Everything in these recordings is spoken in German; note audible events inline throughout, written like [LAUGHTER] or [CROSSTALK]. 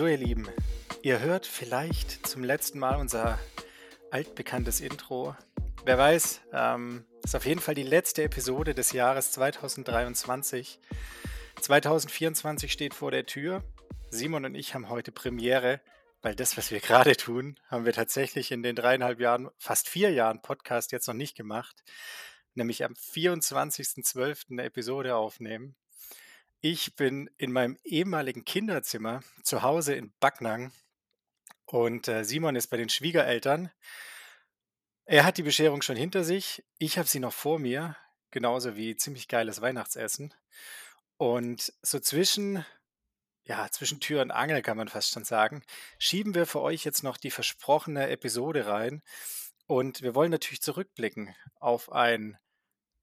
So, ihr Lieben, ihr hört vielleicht zum letzten Mal unser altbekanntes Intro. Wer weiß, ähm, ist auf jeden Fall die letzte Episode des Jahres 2023. 2024 steht vor der Tür. Simon und ich haben heute Premiere, weil das, was wir gerade tun, haben wir tatsächlich in den dreieinhalb Jahren, fast vier Jahren Podcast jetzt noch nicht gemacht. Nämlich am 24.12. eine Episode aufnehmen. Ich bin in meinem ehemaligen Kinderzimmer zu Hause in Backnang und äh, Simon ist bei den Schwiegereltern. Er hat die Bescherung schon hinter sich. Ich habe sie noch vor mir, genauso wie ziemlich geiles Weihnachtsessen. Und so zwischen, ja, zwischen Tür und Angel kann man fast schon sagen, schieben wir für euch jetzt noch die versprochene Episode rein. Und wir wollen natürlich zurückblicken auf ein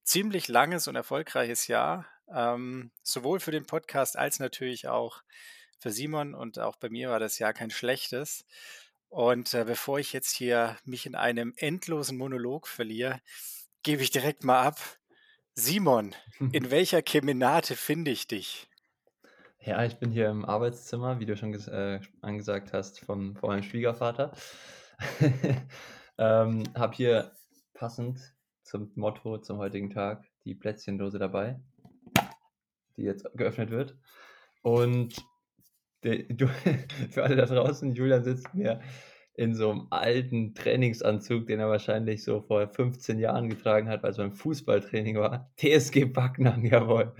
ziemlich langes und erfolgreiches Jahr ähm, sowohl für den Podcast als natürlich auch für Simon und auch bei mir war das Jahr kein schlechtes. Und äh, bevor ich jetzt hier mich in einem endlosen Monolog verliere, gebe ich direkt mal ab. Simon, in [LAUGHS] welcher Kemenate finde ich dich? Ja, ich bin hier im Arbeitszimmer, wie du schon äh, angesagt hast, von, von meinem Schwiegervater. [LAUGHS] ähm, habe hier passend zum Motto zum heutigen Tag die Plätzchendose dabei die jetzt geöffnet wird. Und der, [LAUGHS] für alle da draußen, Julian sitzt mir in so einem alten Trainingsanzug, den er wahrscheinlich so vor 15 Jahren getragen hat, weil es beim Fußballtraining war. [LAUGHS] TSG Backnang, jawohl.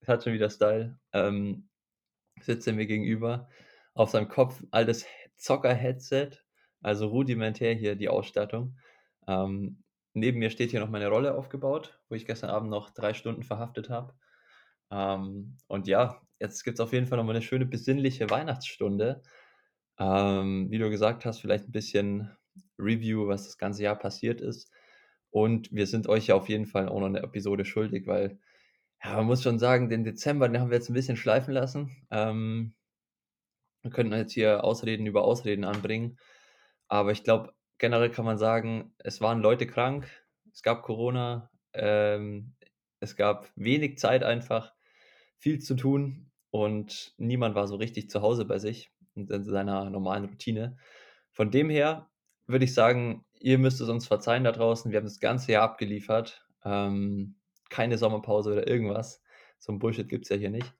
Das hat schon wieder Style. Ähm, sitzt er mir gegenüber. Auf seinem Kopf altes Zocker-Headset, also rudimentär hier die Ausstattung. Ähm, neben mir steht hier noch meine Rolle aufgebaut, wo ich gestern Abend noch drei Stunden verhaftet habe. Ähm, und ja, jetzt gibt es auf jeden Fall nochmal eine schöne besinnliche Weihnachtsstunde. Ähm, wie du gesagt hast, vielleicht ein bisschen Review, was das ganze Jahr passiert ist. Und wir sind euch ja auf jeden Fall auch noch eine Episode schuldig, weil, ja, man muss schon sagen, den Dezember, den haben wir jetzt ein bisschen schleifen lassen. Ähm, wir könnten jetzt hier Ausreden über Ausreden anbringen. Aber ich glaube, generell kann man sagen, es waren Leute krank, es gab Corona, ähm, es gab wenig Zeit einfach viel zu tun und niemand war so richtig zu Hause bei sich und in seiner normalen Routine. Von dem her würde ich sagen, ihr müsst es uns verzeihen da draußen. Wir haben das ganze Jahr abgeliefert. Ähm, keine Sommerpause oder irgendwas. So ein Bullshit gibt es ja hier nicht.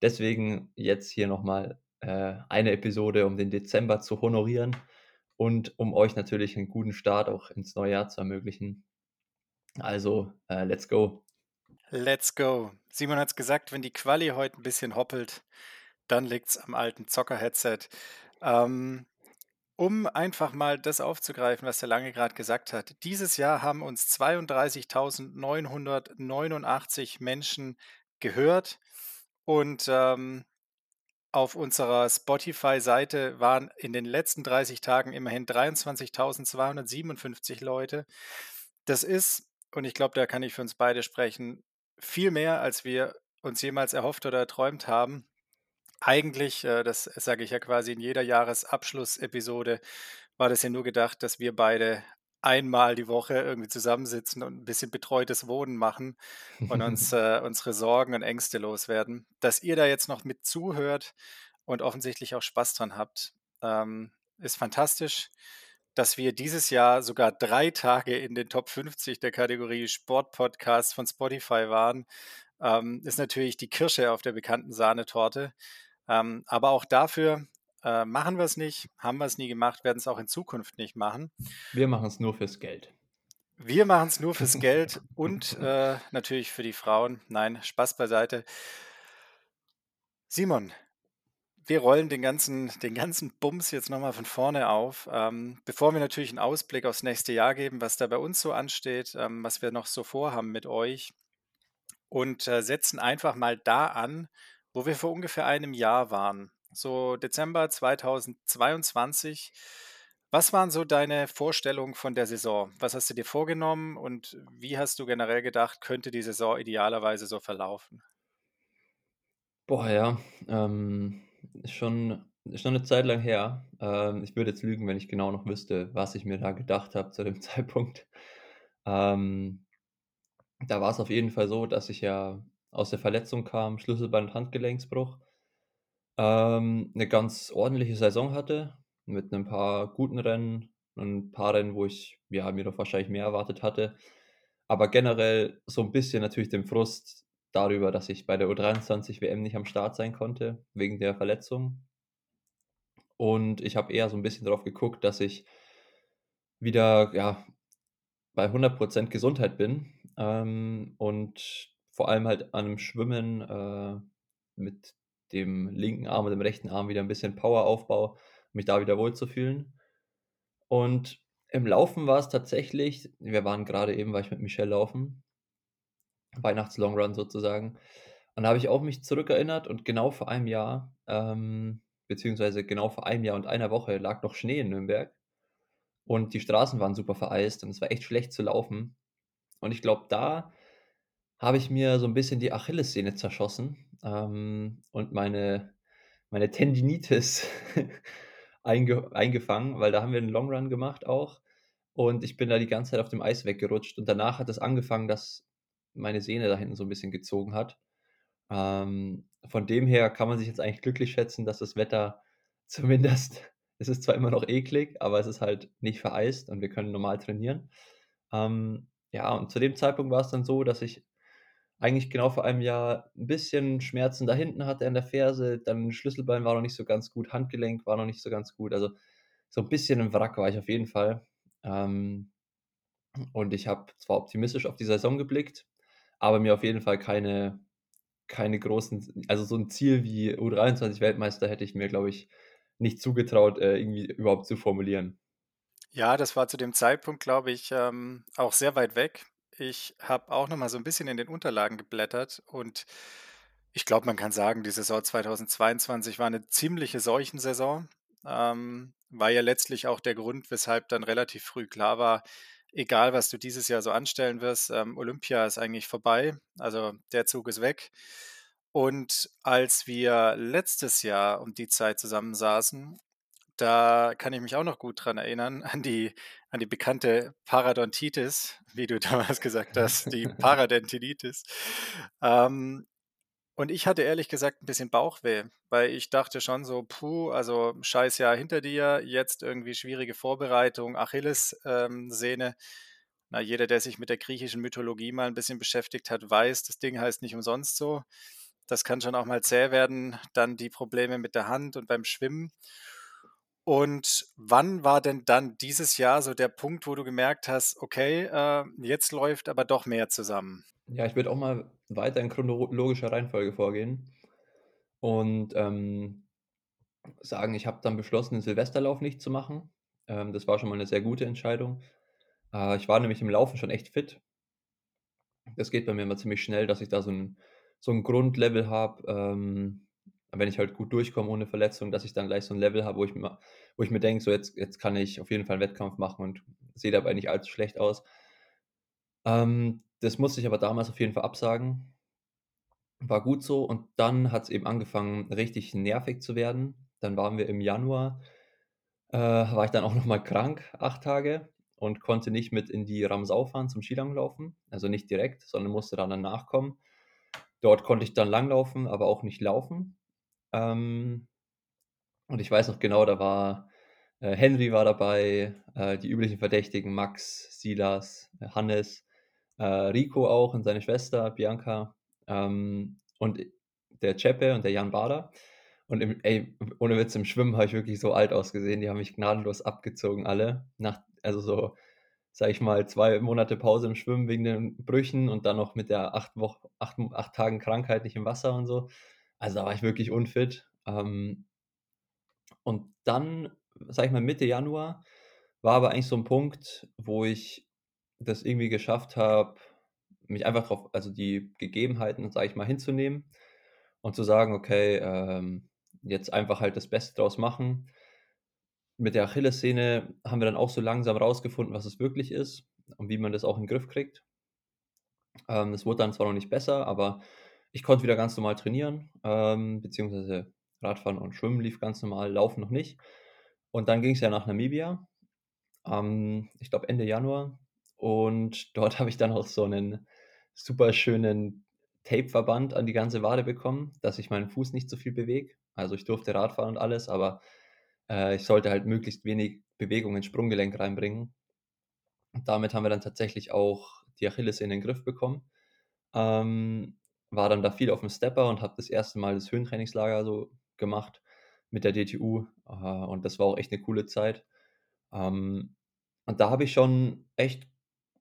Deswegen jetzt hier nochmal äh, eine Episode, um den Dezember zu honorieren und um euch natürlich einen guten Start auch ins neue Jahr zu ermöglichen. Also, äh, let's go. Let's go. Simon hat es gesagt, wenn die Quali heute ein bisschen hoppelt, dann liegt es am alten Zocker-Headset. Ähm, um einfach mal das aufzugreifen, was der Lange gerade gesagt hat. Dieses Jahr haben uns 32.989 Menschen gehört und ähm, auf unserer Spotify-Seite waren in den letzten 30 Tagen immerhin 23.257 Leute. Das ist, und ich glaube, da kann ich für uns beide sprechen, viel mehr, als wir uns jemals erhofft oder erträumt haben. Eigentlich, äh, das sage ich ja quasi in jeder Jahresabschlussepisode, war das ja nur gedacht, dass wir beide einmal die Woche irgendwie zusammensitzen und ein bisschen betreutes Wohnen machen und uns [LAUGHS] äh, unsere Sorgen und Ängste loswerden. Dass ihr da jetzt noch mit zuhört und offensichtlich auch Spaß dran habt, ähm, ist fantastisch dass wir dieses Jahr sogar drei Tage in den Top 50 der Kategorie Sportpodcast von Spotify waren, ähm, ist natürlich die Kirsche auf der bekannten Sahnetorte. Ähm, aber auch dafür äh, machen wir es nicht, haben wir es nie gemacht, werden es auch in Zukunft nicht machen. Wir machen es nur fürs Geld. Wir machen es nur fürs Geld [LAUGHS] und äh, natürlich für die Frauen. Nein, Spaß beiseite. Simon, wir rollen den ganzen, den ganzen Bums jetzt nochmal von vorne auf. Ähm, bevor wir natürlich einen Ausblick aufs nächste Jahr geben, was da bei uns so ansteht, ähm, was wir noch so vorhaben mit euch und äh, setzen einfach mal da an, wo wir vor ungefähr einem Jahr waren. So Dezember 2022. Was waren so deine Vorstellungen von der Saison? Was hast du dir vorgenommen und wie hast du generell gedacht, könnte die Saison idealerweise so verlaufen? Boah, ja. Ähm, schon, schon eine Zeit lang her. Ähm, ich würde jetzt lügen, wenn ich genau noch wüsste, was ich mir da gedacht habe zu dem [LAUGHS] Zeitpunkt. Ähm, da war es auf jeden Fall so, dass ich ja aus der Verletzung kam, Schlüsselband- Handgelenksbruch. ähm, 'ne ganz ordentliche Saison hatte mit 'nem paar guten Rennen und 'n paar Rennen, wo ich, ja, mir doch wahrscheinlich mehr erwartet hatte. Aber generell so 'n bisschen natürlich den Frust darüber, dass ich bei der U23-WM nicht am Start sein konnte wegen der Verletzung. Und ich habe eher so 'n bisschen drauf geguckt, dass ich wieder, ja, bei 100% Gesundheit bin, ähm, und vor allem halt an 'nem Schwimmen, äh, mit dem linken Arm und dem rechten Arm wieder 'n bisschen Power aufbaue, mich da wieder wohlzufühlen. Und im Laufen war's tatsächlich wir waren grade eben war ich mit Michelle laufen Weihnachts-Long-Run sozusagen. Und da habe ich auch mich zurückerinnert und genau vor einem Jahr, ähm beziehungsweise genau vor einem Jahr und einer Woche lag noch Schnee in Nürnberg und die Straßen waren super vereist und es war echt schlecht zu laufen. Und ich glaube, da habe ich mir so 'n bisschen die Achillessehne zerschossen, ähm, und meine meine Tendinitis [LAUGHS] einge eingefangen, weil da haben wir 'n Long Run gemacht auch und ich bin da die ganze Zeit auf dem Eis weggerutscht und danach hat es angefangen, dass meine Sehne da hinten so 'n bisschen gezogen hat. Ähm, von dem her kann man sich jetzt eigentlich glücklich schätzen, dass das Wetter [LAUGHS] zumindest es ist zwar immer noch eklig, aber es ist halt nicht vereist und wir können normal trainieren. Ähm, ja, und zu dem Zeitpunkt war's dann so, dass ich eigentlich genau vor einem Jahr 'n bisschen Schmerzen da hinten hatte an der Ferse, dann Schlüsselbein war noch nicht so ganz gut, Handgelenk war noch nicht so ganz gut. Also, so 'n bisschen im Wrack war ich auf jeden Fall. Ähm, und ich habe zwar optimistisch auf die Saison geblickt, aber mir auf jeden Fall keine keine großen also, so 'n Ziel wie U23-Weltmeister hätte ich mir, glaube ich, nicht zugetraut, äh, irgendwie überhaupt zu formulieren. Ja, das war zu dem Zeitpunkt, glaube ich, ähm, auch sehr weit weg. Ich habe auch noch mal so 'n bisschen in den Unterlagen geblättert und ich glaube, man kann sagen, die Saison 2022 war 'ne ziemliche Seuchensaison. Ähm, war ja letztlich auch der Grund, weshalb dann relativ früh klar war: „Egal, was du dieses Jahr so anstellen wirst, ähm, Olympia ist eigentlich vorbei. Also, der Zug ist weg.“ Und als wir letztes Jahr um die Zeit zusammensaßen, da kann ich mich auch noch gut dran erinnern an die an die bekannte Parodontitis, wie du [LAUGHS] damals gesagt hast, die [LAUGHS] Paradentinitis. Ähm, und ich hatte ehrlich gesagt 'n bisschen Bauchweh, weil ich dachte schon so: „Puh, also, Scheißjahr hinter dir, jetzt irgendwie schwierige Vorbereitung, Achilles ähm, Sehne.“ Na, jeder, der sich mit der griechischen Mythologie mal 'n bisschen beschäftigt hat, weiß, das Ding heißt nicht umsonst so. Das kann schon auch mal zäh werden, dann die Probleme mit der Hand und beim Schwimmen. Und wann war denn dann dieses Jahr so der Punkt, wo du gemerkt hast: „Okay, äh, jetzt läuft aber doch mehr zusammen?“ Ja, ich würde auch mal weiter in chronologischer Reihenfolge vorgehen und, ähm, sagen, ich habe dann beschlossen, den Silvesterlauf nicht zu machen. Ähm, das war schon mal 'ne sehr gute Entscheidung. Äh, ich war nämlich im Laufen schon echt fit. Das geht bei mir immer ziemlich schnell, dass ich da so 'n so 'n Grundlevel habe, ähm, wenn ich halt gut durchkomme ohne Verletzung, dass ich dann gleich so 'n Level habe, wo ich mir wo ich mir denke: „So, jetzt jetzt kann ich auf jeden Fall 'n Wettkampf machen und sehe dabei nicht allzu schlecht aus.“ Ähm, das musste ich aber damals auf jeden Fall absagen. War gut so und dann hat's eben angefangen, richtig nervig zu werden. Dann waren wir im Januar äh, war ich dann auch noch mal krank 8 Tage und konnte nicht mit in die Ramsau fahren zum Skilanglaufen, also, nicht direkt, sondern musste dann danach kommen. Dort konnte ich dann Langlaufen, aber auch nicht laufen. Ähm, und ich weiß noch genau, da war äh, Henry war dabei, äh, die üblichen Verdächtigen, Max, Silas, Hannes, äh, Rico auch und seine Schwester Bianca, ähm, und der Cepe und der Jan Bada. Und im ey, ohne Witz, im Schwimmen habe ich wirklich so alt ausgesehen. Die haben mich gnadenlos abgezogen alle. Nach also, so, sage ich mal, 2 Monate Pause im Schwimmen wegen den Brüchen und dann noch mit der 8 Woch 8 M 8 Tagen Krankheit nicht im Wasser und so. Also, da war ich wirklich unfit. Ähm und dann, sage ich mal, Mitte Januar war aber eigentlich so 'n Punkt, wo ich das irgendwie geschafft habe, mich einfach drauf also, die Gegebenheiten, sage ich mal, hinzunehmen und zu sagen: „Okay, ähm, jetzt einfach halt das Beste draus machen.“ Mit der Achillessehne haben wir dann auch so langsam rausgefunden, was es wirklich ist und wie man das auch in Griff kriegt. Ähm, es wurde dann zwar noch nicht besser, aber ich konnte wieder ganz normal trainieren, ähm, beziehungsweise Radfahren und Schwimmen lief ganz normal, Laufen noch nicht. Und dann ging's ja nach Namibia, ähm, ich glaube Ende Januar und dort [LAUGHS] habe ich dann auch so 'nen super schönen Tapeverband an die ganze Wade bekommen, dass sich mein Fuß nicht so viel bewegt. Also ich durfte Radfahren und alles, aber äh, ich sollte halt möglichst wenig Bewegung ins Sprunggelenk reinbringen. Und damit haben wir dann tatsächlich auch die Achilles in den Griff bekommen. Ähm, war dann da viel auf dem Stepper und habe das erste Mal das Höhentrainingslager so gemacht mit der DTU. Äh, und das war auch echt eine coole Zeit. Ähm, und da habe ich schon echt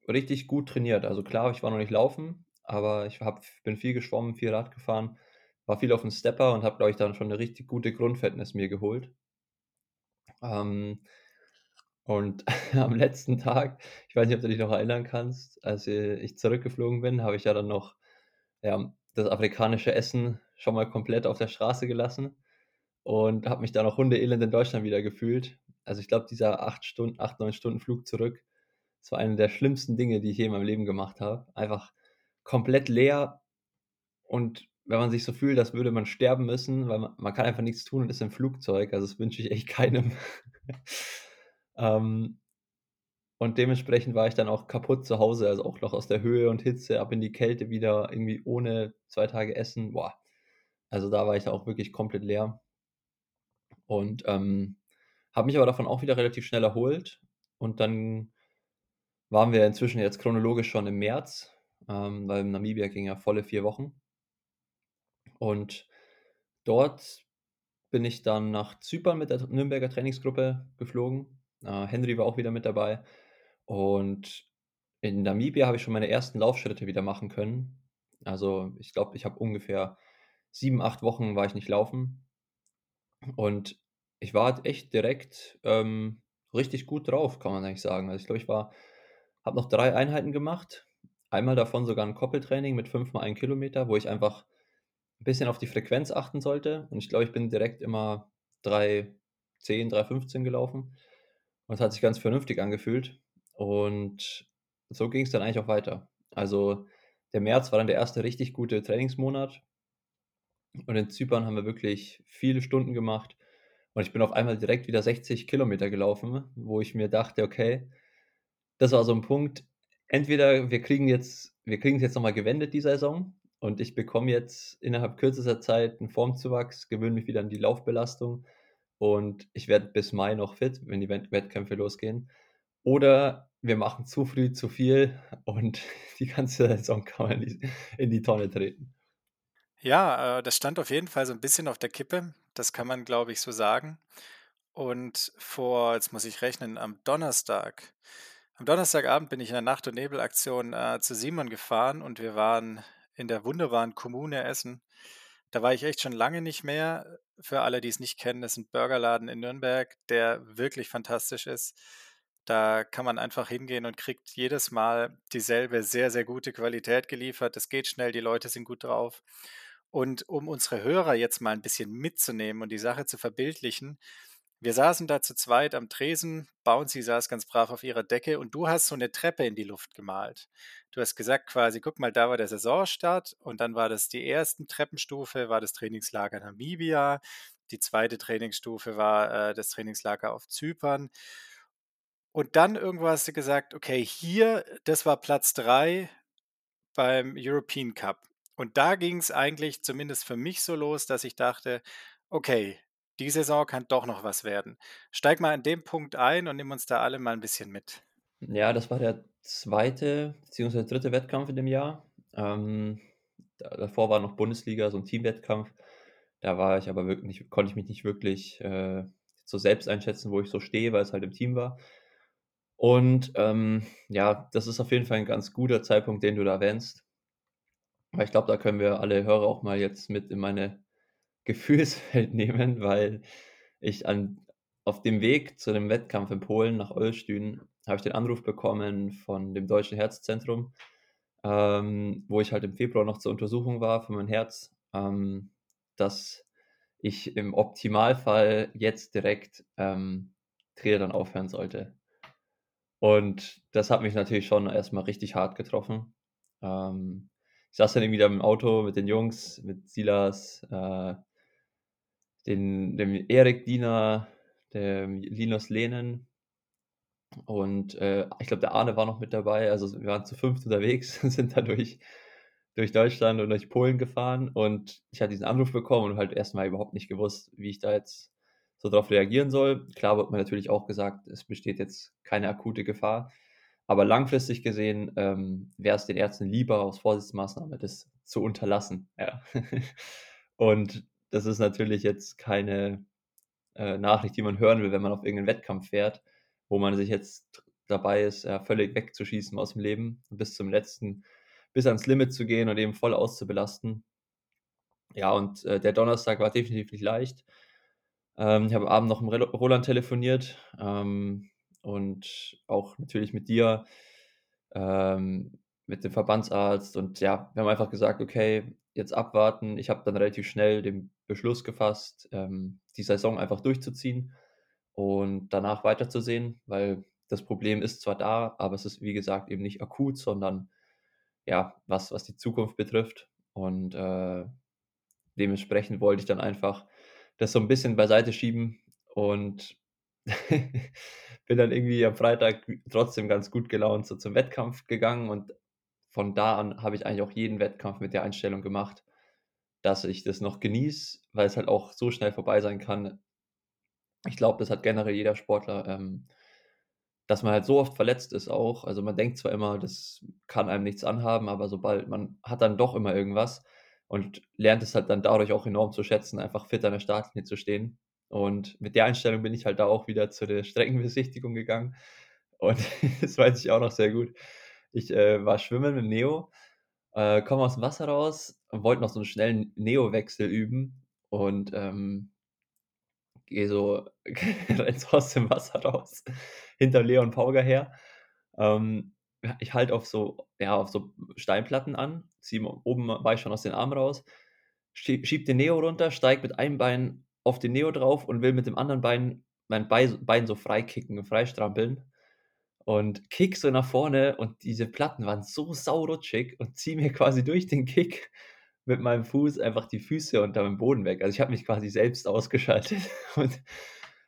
richtig gut trainiert. Also klar, ich war noch nicht laufen, aber ich hab, bin viel geschwommen, viel Rad gefahren, war viel auf dem Stepper und habe, glaube ich, dann schon eine richtig gute Grundfitness mir geholt. Ähm, und [LAUGHS] am letzten Tag, ich weiß nicht, ob du dich noch erinnern kannst, als ich zurückgeflogen bin, habe ich ja dann noch ja, das afrikanische Essen schon mal komplett auf der Straße gelassen und habe mich da noch hundeelend in Deutschland wieder gefühlt. Also ich glaube, dieser acht Stunden, acht, neun Stunden Flug zurück, das war eine der schlimmsten Dinge, die ich je in meinem Leben gemacht habe. Einfach komplett leer und wenn man sich so fühlt, als würde man sterben müssen, weil man, man kann einfach nichts tun und ist im Flugzeug. Also das wünsche ich echt [LAUGHS] keinem. ähm, und dementsprechend war ich dann auch kaputt zu Hause, also auch noch aus der Höhe und Hitze, ab in die Kälte wieder, irgendwie ohne zwei Tage Essen. Boah. Also da war ich auch wirklich komplett leer. Und ähm, habe mich aber davon auch wieder relativ schnell erholt. Und dann waren wir inzwischen jetzt chronologisch schon im März, ähm, weil Namibia ging ja volle vier Wochen. Und dort bin ich dann nach Zypern mit der Nürnberger Trainingsgruppe geflogen. Äh, Henry war auch wieder mit dabei. Und in Namibia habe ich schon meine ersten Laufschritte wieder machen können. Also ich glaube, ich habe ungefähr sieben, acht Wochen war ich nicht laufen. Und ich war halt echt direkt ähm, richtig gut drauf, kann man eigentlich sagen. Also ich glaube, ich war, habe noch drei Einheiten gemacht. Einmal davon sogar ein Koppeltraining mit fünf mal ein Kilometer, wo ich einfach ein bisschen auf die Frequenz achten sollte. Und ich glaube, ich bin direkt immer 3,10, 3,15 gelaufen. Und es hat sich ganz vernünftig angefühlt. Und so ging es dann eigentlich auch weiter. Also der März war dann der erste richtig gute Trainingsmonat. Und in Zypern haben wir wirklich viele Stunden gemacht. Und ich bin auf einmal direkt wieder 60 Kilometer gelaufen, wo ich mir dachte, okay, das war so ein Punkt. Entweder wir kriegen jetzt, wir kriegen es jetzt nochmal gewendet, die Saison, und ich bekomme jetzt innerhalb kürzester Zeit einen Formzuwachs, gewöhne mich wieder an die Laufbelastung und ich werde bis Mai noch fit, wenn die Wettkämpfe losgehen. Oder wir machen zu früh zu viel [LAUGHS] und [LAUGHS] die ganze Saison kann man in die, Tonne treten. Ja, äh, das stand auf jeden Fall so ein bisschen auf der Kippe. Das kann man, glaube ich, so sagen. Und vor, jetzt muss ich rechnen, am Donnerstag. Am Donnerstagabend bin ich in der Nacht- und Nebelaktion äh, zu Simon gefahren und wir waren in der wunderbaren Kommune Essen. Da war ich echt schon lange nicht mehr. Für alle, die es nicht kennen, das ist ein Burgerladen in Nürnberg, der wirklich fantastisch ist. Da kann man einfach hingehen und kriegt jedes Mal dieselbe sehr, sehr gute Qualität geliefert. Es geht schnell, die Leute sind gut drauf. Und um unsere Hörer jetzt mal ein bisschen mitzunehmen und die Sache zu verbildlichen, wir saßen da zu zweit am Tresen, Bouncy saß ganz brav auf ihrer Decke und du hast so eine Treppe in die Luft gemalt. Du hast gesagt quasi, guck mal, da war der Saisonstart und dann war das die erste Treppenstufe, war das Trainingslager Namibia, die zweite Trainingsstufe war äh, das Trainingslager auf Zypern. Und dann irgendwo hast du gesagt, okay, hier, das war Platz drei beim European Cup. Und da ging es eigentlich zumindest für mich so los, dass ich dachte, okay, die Saison kann doch noch was werden. Steig mal an dem Punkt ein und nimm uns da alle mal ein bisschen mit. Ja, das war der zweite bzw. dritte Wettkampf in dem Jahr. Ähm, davor war noch Bundesliga, so ein Teamwettkampf. Da war ich aber wirklich konnte ich mich nicht wirklich äh, so selbst einschätzen, wo ich so stehe, weil es halt im Team war. Und ähm, ja, das ist auf jeden Fall ein ganz guter Zeitpunkt, den du da erwähnst. Aber ich glaube, da können wir alle Hörer auch mal jetzt mit in meine Gefühlswelt [LAUGHS] nehmen, weil ich an, auf dem Weg zu dem Wettkampf in Polen nach Olsztyn habe ich den Anruf bekommen von dem Deutschen Herzzentrum, ähm, wo ich halt im Februar noch zur Untersuchung war für mein Herz, ähm, dass ich im Optimalfall jetzt direkt ähm, Triathlon aufhören sollte. Und das hat mich natürlich schon erstmal richtig hart getroffen. Ähm, ich saß dann irgendwie da im Auto mit den Jungs, mit Silas, äh, den, dem Erik Diener, dem Linus Lehnen und äh, ich glaube, der Arne war noch mit dabei. Also wir waren zu fünft unterwegs, [LAUGHS] sind dadurch durch Deutschland und durch Polen gefahren und ich hatte diesen Anruf bekommen und halt erstmal überhaupt nicht gewusst, wie ich da jetzt so drauf reagieren soll. Klar wird mir natürlich auch gesagt, es besteht jetzt keine akute Gefahr, aber langfristig gesehen ähm, wäre es den Ärzten lieber aus Vorsichtsmaßnahme, das zu unterlassen. Ja. [LAUGHS] und das ist natürlich jetzt keine äh, Nachricht, die man hören will, wenn man auf irgendeinen Wettkampf fährt, wo man sich jetzt dabei ist, ja, völlig wegzuschießen aus dem Leben, bis zum letzten, bis ans Limit zu gehen und eben voll auszubelasten. Ja, und äh, der Donnerstag war definitiv nicht leicht. Ähm, ich habe am Abend noch mit Roland telefoniert ähm, und auch natürlich mit dir, ähm, mit dem Verbandsarzt. Und ja, wir haben einfach gesagt, okay, jetzt abwarten. Ich habe dann relativ schnell den Beschluss gefasst, ähm, die Saison einfach durchzuziehen und danach weiterzusehen, weil das Problem ist zwar da, aber es ist, wie gesagt, eben nicht akut, sondern ja, was, was die Zukunft betrifft. Und äh, dementsprechend wollte ich dann einfach das so ein bisschen beiseite schieben und [LAUGHS] bin dann irgendwie am Freitag trotzdem ganz gut gelaunt so zum Wettkampf gegangen und von da an habe ich eigentlich auch jeden Wettkampf mit der Einstellung gemacht, dass ich das noch genieße, weil es halt auch so schnell vorbei sein kann. Ich glaube, das hat generell jeder Sportler, ähm, dass man halt so oft verletzt ist auch. Also man denkt zwar immer, das kann einem nichts anhaben, aber sobald man hat dann doch immer irgendwas und lernt es halt dann dadurch auch enorm zu schätzen, einfach fit an der Startlinie zu stehen. Und mit der Einstellung bin ich halt da auch wieder zu der Streckenbesichtigung gegangen. Und [LAUGHS] das weiß ich auch noch sehr gut. Ich äh, war schwimmen mit Neo, äh, komme aus dem Wasser raus und wollte noch so einen schnellen Neo-Wechsel üben. Und ähm, gehe so, renn so aus dem Wasser raus, hinter Leon Pauger her. Ähm, ich halte auf so, ja, auf so Steinplatten an, zieh oben war ich schon aus den Armen raus, schieb den Neo runter, steig mit einem Bein auf den Neo drauf und will mit dem anderen Bein mein Bein so freikicken freistrampeln. Und kick so nach vorne und diese Platten waren so saurutschig und zieh mir quasi durch den Kick mit meinem Fuß einfach die Füße unter dem Boden weg. Also ich habe mich quasi selbst ausgeschaltet [LAUGHS] und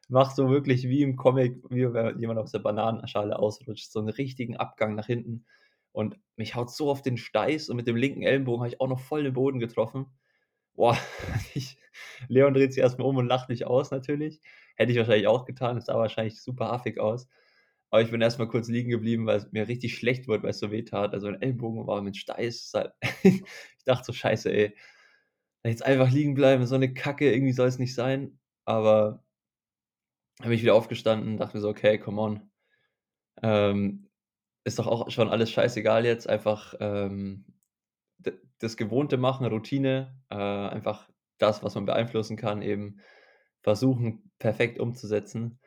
mache so wirklich wie im Comic, wie wenn jemand aus der Bananenschale ausrutscht, so einen richtigen Abgang nach hinten. Und mich haut so auf den Steiß und mit dem linken Ellenbogen habe ich auch noch voll den Boden getroffen. Boah, [LAUGHS] ich, Leon dreht sich erstmal um und lacht mich aus natürlich. Hätte ich wahrscheinlich auch getan, es sah wahrscheinlich super affig aus. Aber ich bin erstmal kurz liegen geblieben, weil es mir richtig schlecht wurde, weil es so weh tat. Also ein Ellenbogen war mit Steiß. Halt [LAUGHS] ich dachte so, scheiße, ey. Jetzt einfach liegen bleiben, so eine Kacke, irgendwie soll es nicht sein. Aber habe ich wieder aufgestanden, dachte mir so, okay, come on. Ähm, ist doch auch schon alles scheißegal jetzt. Einfach ähm, das Gewohnte machen, Routine, äh, einfach das, was man beeinflussen kann, eben versuchen, perfekt umzusetzen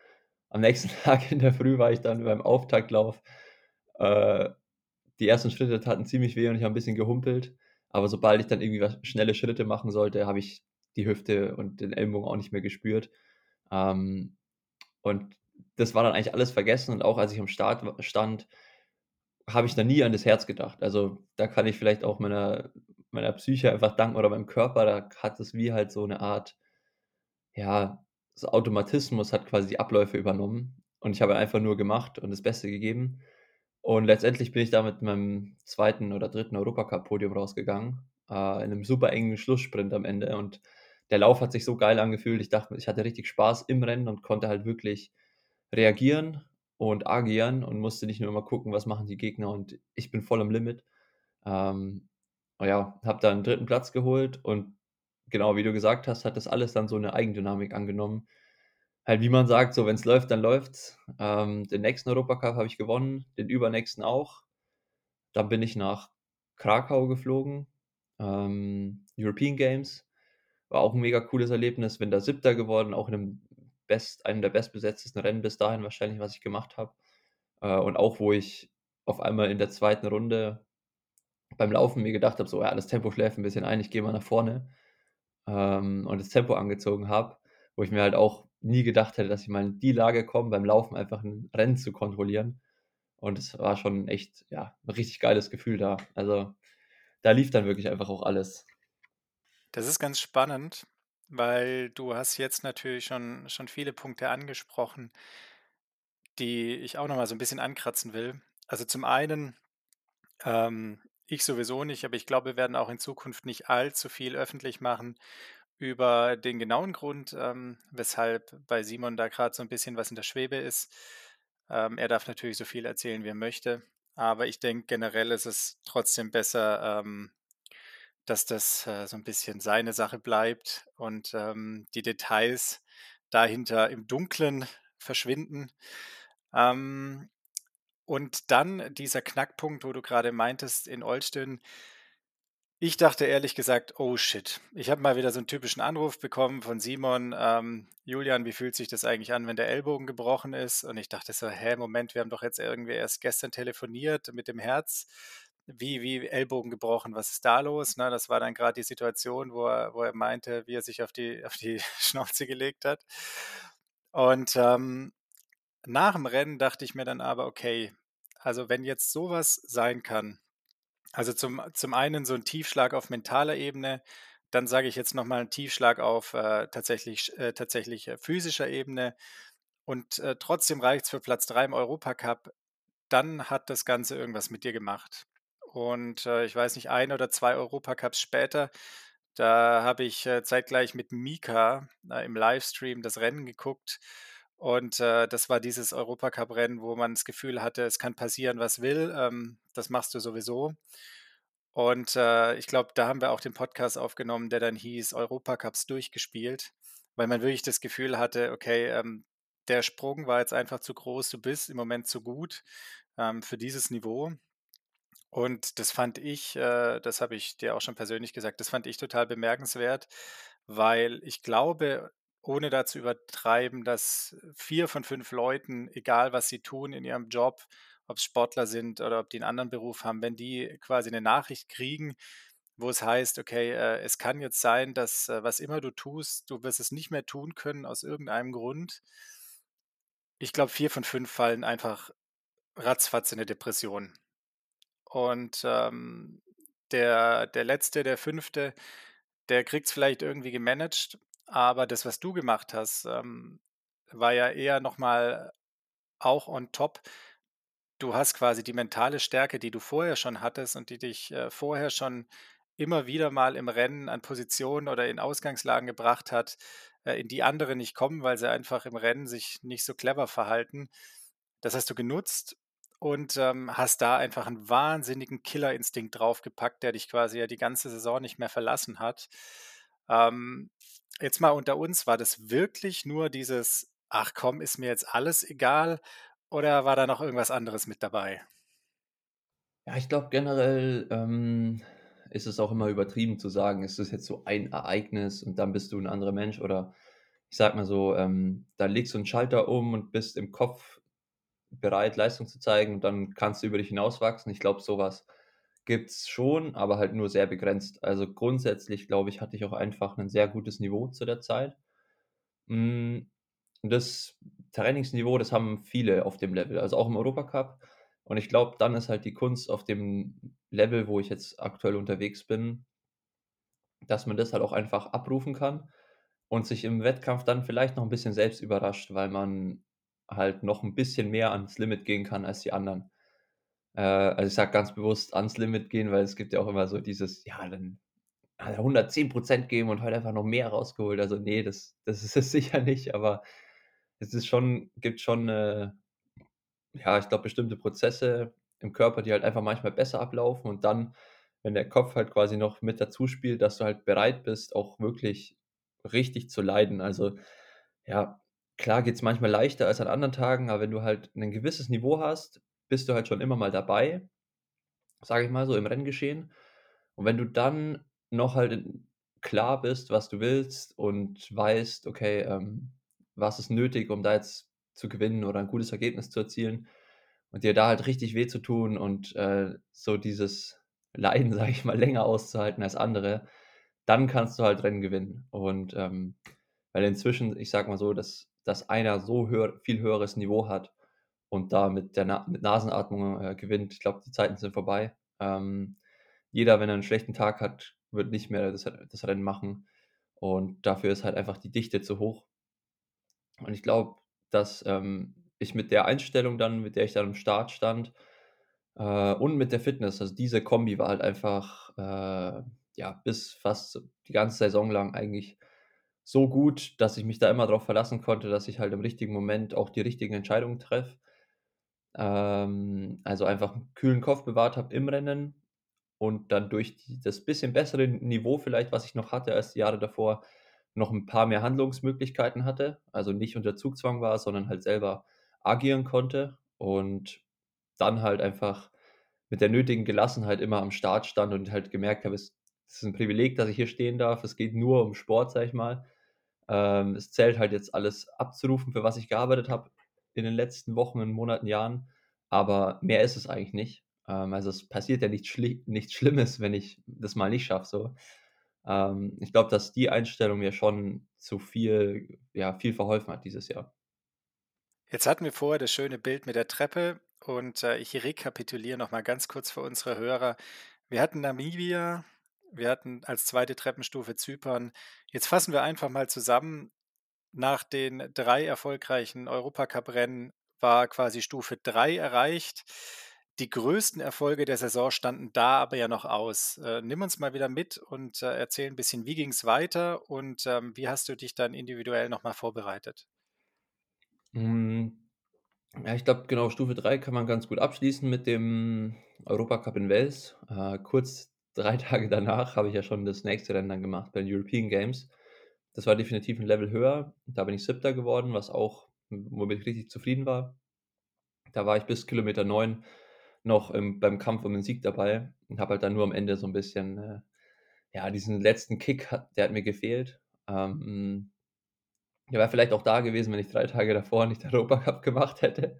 am nächsten [LAUGHS] Tag in der Früh war ich dann beim Auftaktlauf. Äh, die ersten Schritte taten ziemlich weh und ich habe ein bisschen gehumpelt. Aber sobald ich dann irgendwie was, schnelle Schritte machen sollte, habe ich die Hüfte und den Ellenbogen auch nicht mehr gespürt. Ähm, und das war dann eigentlich alles vergessen. Und auch als ich am Start stand, habe ich dann nie an das Herz gedacht. Also da kann ich vielleicht auch meiner, meiner Psyche einfach danken oder meinem Körper. Da hat es wie halt so eine Art, ja, so Automatismus hat quasi die Abläufe übernommen und ich habe einfach nur gemacht und das Beste gegeben. Und letztendlich bin ich da mit meinem zweiten oder dritten Europacup-Podium rausgegangen, äh, in einem super engen Schlusssprint am Ende. Und der Lauf hat sich so geil angefühlt. Ich dachte, ich hatte richtig Spaß im Rennen und konnte halt wirklich reagieren und agieren und musste nicht nur immer gucken, was machen die Gegner. Und ich bin voll am Limit. Ähm, ja, habe da einen dritten Platz geholt und genau, wie du gesagt hast, hat das alles dann so eine Eigendynamik angenommen. Halt, wie man sagt, so wenn es läuft, dann läuft's. Ähm, den nächsten Europacup habe ich gewonnen, den übernächsten auch. Dann bin ich nach Krakau geflogen, ähm, European Games. War auch ein mega cooles Erlebnis. Bin da Siebter geworden, auch in einem, best, einem der bestbesetztesten Rennen bis dahin wahrscheinlich, was ich gemacht habe. Äh, und auch, wo ich auf einmal in der zweiten Runde beim Laufen mir gedacht habe, so, ja, das Tempo schläft ein bisschen ein, ich gehe mal nach vorne ähm, und das Tempo angezogen habe, wo ich mir halt auch nie gedacht hätte, dass ich mal in die Lage komme, beim Laufen einfach ein Rennen zu kontrollieren. Und es war schon echt, ja, ein richtig geiles Gefühl da. Also da lief dann wirklich einfach auch alles. Das ist ganz spannend, weil du hast jetzt natürlich schon, schon viele Punkte angesprochen, die ich auch nochmal so ein bisschen ankratzen will. Also zum einen, ähm, ich sowieso nicht, aber ich glaube, wir werden auch in Zukunft nicht allzu viel öffentlich machen über den genauen Grund, ähm, weshalb bei Simon da gerade so ein bisschen was in der Schwebe ist. Ähm, er darf natürlich so viel erzählen, wie er möchte, aber ich denke, generell ist es trotzdem besser, ähm, dass das äh, so ein bisschen seine Sache bleibt und ähm, die Details dahinter im Dunklen verschwinden. Ähm, und dann dieser Knackpunkt, wo du gerade meintest in Olsztyn. Ich dachte ehrlich gesagt, oh shit, ich habe mal wieder so einen typischen Anruf bekommen von Simon, ähm, Julian, wie fühlt sich das eigentlich an, wenn der Ellbogen gebrochen ist? Und ich dachte so, hä, Moment, wir haben doch jetzt irgendwie erst gestern telefoniert mit dem Herz. Wie, wie Ellbogen gebrochen, was ist da los? Ne, das war dann gerade die Situation, wo er, wo er meinte, wie er sich auf die, auf die [LAUGHS] Schnauze gelegt hat. Und ähm, nach dem Rennen dachte ich mir dann aber, okay, also wenn jetzt sowas sein kann, also zum, zum einen so ein Tiefschlag auf mentaler Ebene, dann sage ich jetzt nochmal einen Tiefschlag auf äh, tatsächlich, äh, tatsächlich äh, physischer Ebene und äh, trotzdem reicht es für Platz 3 im Europacup, dann hat das Ganze irgendwas mit dir gemacht. Und äh, ich weiß nicht, ein oder zwei Europacups später, da habe ich zeitgleich mit Mika im Livestream das Rennen geguckt. Und äh, das war dieses Europacup-Rennen, wo man das Gefühl hatte, es kann passieren, was will. Ähm, das machst du sowieso. Und äh, ich glaube, da haben wir auch den Podcast aufgenommen, der dann hieß Europacups durchgespielt, weil man wirklich das Gefühl hatte, okay, ähm, der Sprung war jetzt einfach zu groß, du bist im Moment zu gut ähm, für dieses Niveau. Und das fand ich, äh, das habe ich dir auch schon persönlich gesagt, das fand ich total bemerkenswert, weil ich glaube, ohne da zu übertreiben, dass vier von fünf Leuten, egal was sie tun in ihrem Job, ob es Sportler sind oder ob die einen anderen Beruf haben, wenn die quasi eine Nachricht kriegen, wo es heißt, okay, äh, es kann jetzt sein, dass äh, was immer du tust, du wirst es nicht mehr tun können aus irgendeinem Grund. Ich glaube, vier von fünf fallen einfach ratzfatz in eine Depression. Und ähm, der, der letzte, der fünfte, der kriegt es vielleicht irgendwie gemanagt, aber das, was du gemacht hast, ähm, war ja eher nochmal auch on top. Du hast quasi die mentale Stärke, die du vorher schon hattest und die dich äh, vorher schon immer wieder mal im Rennen an Positionen oder in Ausgangslagen gebracht hat, äh, in die andere nicht kommen, weil sie einfach im Rennen sich nicht so clever verhalten. Das hast du genutzt und ähm, hast da einfach einen wahnsinnigen Killerinstinkt draufgepackt, der dich quasi ja die ganze Saison nicht mehr verlassen hat. Ähm, jetzt mal unter uns, war das wirklich nur dieses, ach komm, ist mir jetzt alles egal oder war da noch irgendwas anderes mit dabei? Ja, ich glaube generell ähm, ist es auch immer übertrieben zu sagen, es ist jetzt so ein Ereignis und dann bist du ein anderer Mensch oder ich sag mal so, ähm, da legst du einen Schalter um und bist im Kopf bereit, Leistung zu zeigen und dann kannst du über dich hinauswachsen. Ich glaube, sowas gibt es schon, aber halt nur sehr begrenzt. Also grundsätzlich, glaube ich, hatte ich auch einfach ein sehr gutes Niveau zu der Zeit. Hm, das Trainingsniveau, das haben viele auf dem Level, also auch im Europacup. Und ich glaube, dann ist halt die Kunst auf dem Level, wo ich jetzt aktuell unterwegs bin, dass man das halt auch einfach abrufen kann und sich im Wettkampf dann vielleicht noch ein bisschen selbst überrascht, weil man halt noch ein bisschen mehr ans Limit gehen kann als die anderen. Äh, also ich sage ganz bewusst ans Limit gehen, weil es gibt ja auch immer so dieses, ja, dann 110% geben und heute einfach noch mehr rausgeholt. Also nee, das, das [LAUGHS] ist es sicher nicht, aber es ist schon, gibt schon, äh, ja, ich glaube, bestimmte Prozesse im Körper, die halt einfach manchmal besser ablaufen und dann, wenn der Kopf halt quasi noch mit dazu spielt, dass du halt bereit bist, auch wirklich richtig zu leiden. Also ja, klar geht es manchmal leichter als an anderen Tagen, aber wenn du halt ein gewisses Niveau hast, bist du halt schon immer mal dabei, sage ich mal so, im Renngeschehen. Und wenn du dann noch halt klar bist, was du willst und weißt, okay, ähm, was ist nötig, um da jetzt zu gewinnen oder ein gutes Ergebnis zu erzielen und dir da halt richtig weh zu tun und äh, so dieses Leiden, [LAUGHS] sage ich mal, länger auszuhalten als andere, dann kannst du halt Rennen gewinnen. Und ähm, weil inzwischen, ich sag mal so, dass, dass einer so höher, viel höheres Niveau hat und da mit der Na mit Nasenatmung äh, gewinnt. Ich glaube, die Zeiten sind vorbei. Ähm, jeder, wenn er einen schlechten Tag hat, wird nicht mehr das, das Rennen machen. Und dafür ist halt einfach die Dichte zu hoch. Und ich glaube, dass ähm, ich mit der Einstellung dann, mit der ich dann am Start stand, Äh, und mit der Fitness. Also, diese Kombi war halt einfach, äh, ja, bis fast die ganze Saison lang eigentlich so gut, dass ich mich da immer drauf verlassen konnte, dass ich halt im richtigen Moment auch die richtigen Entscheidungen treffe. Ähm, also, einfach 'n kühlen Kopf bewahrt habe im Rennen und dann durch die das bisschen bessere Niveau vielleicht, was ich noch hatte als die Jahre davor, noch 'n paar mehr Handlungsmöglichkeiten hatte. Also, nicht unter Zugzwang war, sondern halt selber agieren konnte und dann halt einfach mit der nötigen Gelassenheit immer am Start stand und halt gemerkt habe, es es ist 'n Privileg, dass ich hier stehen darf. Es geht nur um Sport, sage ich mal. Ähm, es zählt halt jetzt alles abzurufen, für was ich gearbeitet habe in den letzten Wochen und Monaten, Jahren, aber mehr ist es eigentlich nicht. Ähm, also, es passiert ja nichts Schli nichts Schlimmes, wenn ich das mal nicht schaffe so. Ähm, ich glaube, dass die Einstellung mir schon zu viel ja, viel verholfen hat dieses Jahr. Jetzt hatten wir vorher das schöne Bild mit der Treppe und, äh, ich rekapituliere noch mal ganz kurz für unsere Hörer. Wir hatten Namibia, wir hatten als 2. Treppenstufe Zypern. Jetzt fassen wir einfach mal zusammen. Nach den 3 erfolgreichen Europacuprennen war quasi Stufe 3 erreicht. Die größten Erfolge der Saison standen da aber ja noch aus. Äh, nimm uns mal wieder mit und, äh, erzähl 'n bisschen, wie ging's weiter und, ähm, wie hast du dich dann individuell noch mal vorbereitet? Hm, ja, ich glaube, genau, Stufe 3 kann man ganz gut abschließen mit dem Europacup in Wels. Äh, kurz 3 [LAUGHS] Tage danach habe ich ja schon das nächste Rennen dann gemacht bei den European Games. Das war definitiv 'n Level höher. Da bin ich 7. geworden, was auch womit ich richtig zufrieden war. Da war ich bis Kilometer 9 noch im beim Kampf um den Sieg dabei und habe halt dann nur am Ende so 'n bisschen, äh ja, diesen letzten Kick hat der hat mir gefehlt. Ähm, der wäre vielleicht auch da gewesen, wenn ich 3 Tage davor nicht Europacup gemacht hätte.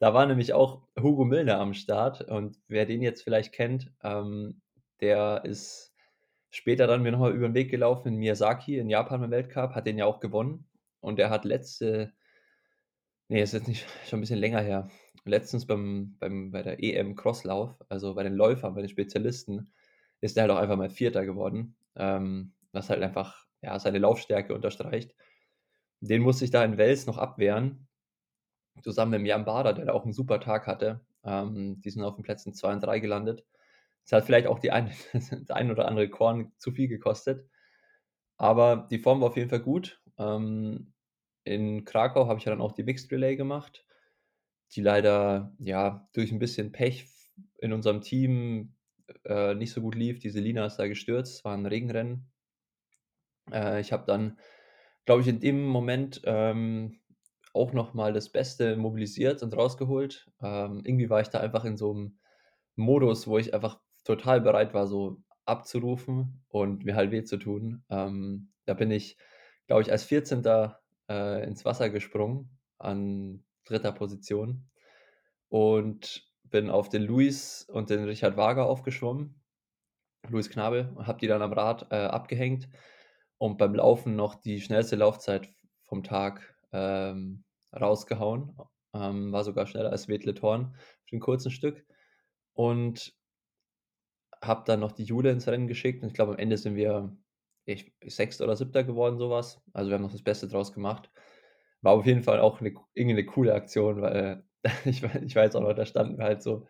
Da war nämlich auch Hugo Millner am Start und wer den jetzt vielleicht kennt, ähm, der ist später dann mir noch mal über 'n Weg gelaufen in Miyazaki in Japan beim Weltcup, hat den ja auch gewonnen und der hat letzte ne, ist jetzt nicht schon 'n bisschen länger her. Letztens beim beim bei der EM Crosslauf, also bei den Läufern, bei den Spezialisten, ist der halt auch einfach mal 4. geworden, ähm, was halt einfach, ja, seine Laufstärke unterstreicht. Den musste ich da in Wels noch abwehren, zusammen mit Jan Bada, der da auch 'n super Tag hatte. Ähm, die sind auf den Plätzen 2 und 3 gelandet. Das hat vielleicht auch die ein [LAUGHS] das ein oder andere Korn zu viel gekostet, aber die Form war auf jeden Fall gut. Ähm, in Krakau habe ich ja dann auch die Mixed Relay gemacht, die leider, ja, durch 'n bisschen Pech in unserem Team, äh, nicht so gut lief. Die Selina ist da gestürzt, es war 'n Regenrennen. Äh, ich habe dann, glaube ich, in dem Moment, ähm, auch noch mal das Beste mobilisiert und rausgeholt. Ähm, irgendwie war ich da einfach in so 'm Modus, wo ich einfach total bereit war, so abzurufen und mir halt weh zu tun. Ähm, da bin ich, glaube ich, als 14. äh, ins Wasser gesprungen an 3. Position und bin auf den Luis und den Richard Wager aufgeschwommen, Luis Knabel, und habe die dann am Rad, äh, abgehängt und beim Laufen noch die schnellste Laufzeit vom Tag, ähm, rausgehauen. Ähm, war sogar schneller als Vetle Thorn für 'n kurzen Stück und habe dann noch die Jule ins Rennen geschickt und ich glaube, am Ende sind wir ich 6. oder 7. geworden, so was. Also, wir haben noch das Beste draus gemacht. War auf jeden Fall auch 'ne c irgendwie 'ne coole Aktion, weil [LAUGHS] ich ich weiß auch noch, da standen wir halt so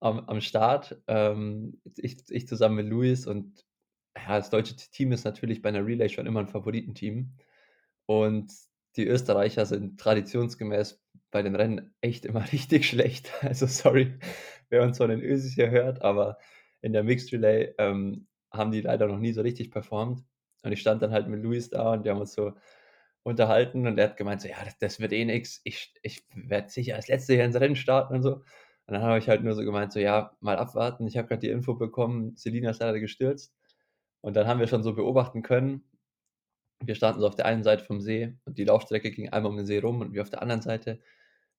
am am Start, ähm, ich ich zusammen mit Luis und ja, das deutsche Team ist natürlich bei 'ner Relay schon immer 'n Favoritenteam und die Österreicher sind traditionsgemäß bei den Rennen echt immer [LAUGHS] richtig schlecht. Also, sorry, wer uns von den Ösis hier hört, aber in der Mixed Relay, ähm, haben die leider noch nie so richtig performt und ich stand dann halt mit Luis da und wir haben uns so unterhalten und er hat gemeint so: „Ja, das das wird eh nix. Ich ich werde sicher als Letzter hier ins Rennen starten“ und so. Und dann habe ich halt nur so gemeint so: „Ja, mal abwarten. Ich habe grad die Info bekommen, Selina ist leider gestürzt.“ Und dann haben wir schon so beobachten können wir standen so auf der einen Seite vom See und die Laufstrecke ging einmal um den See rum und wir auf der anderen Seite,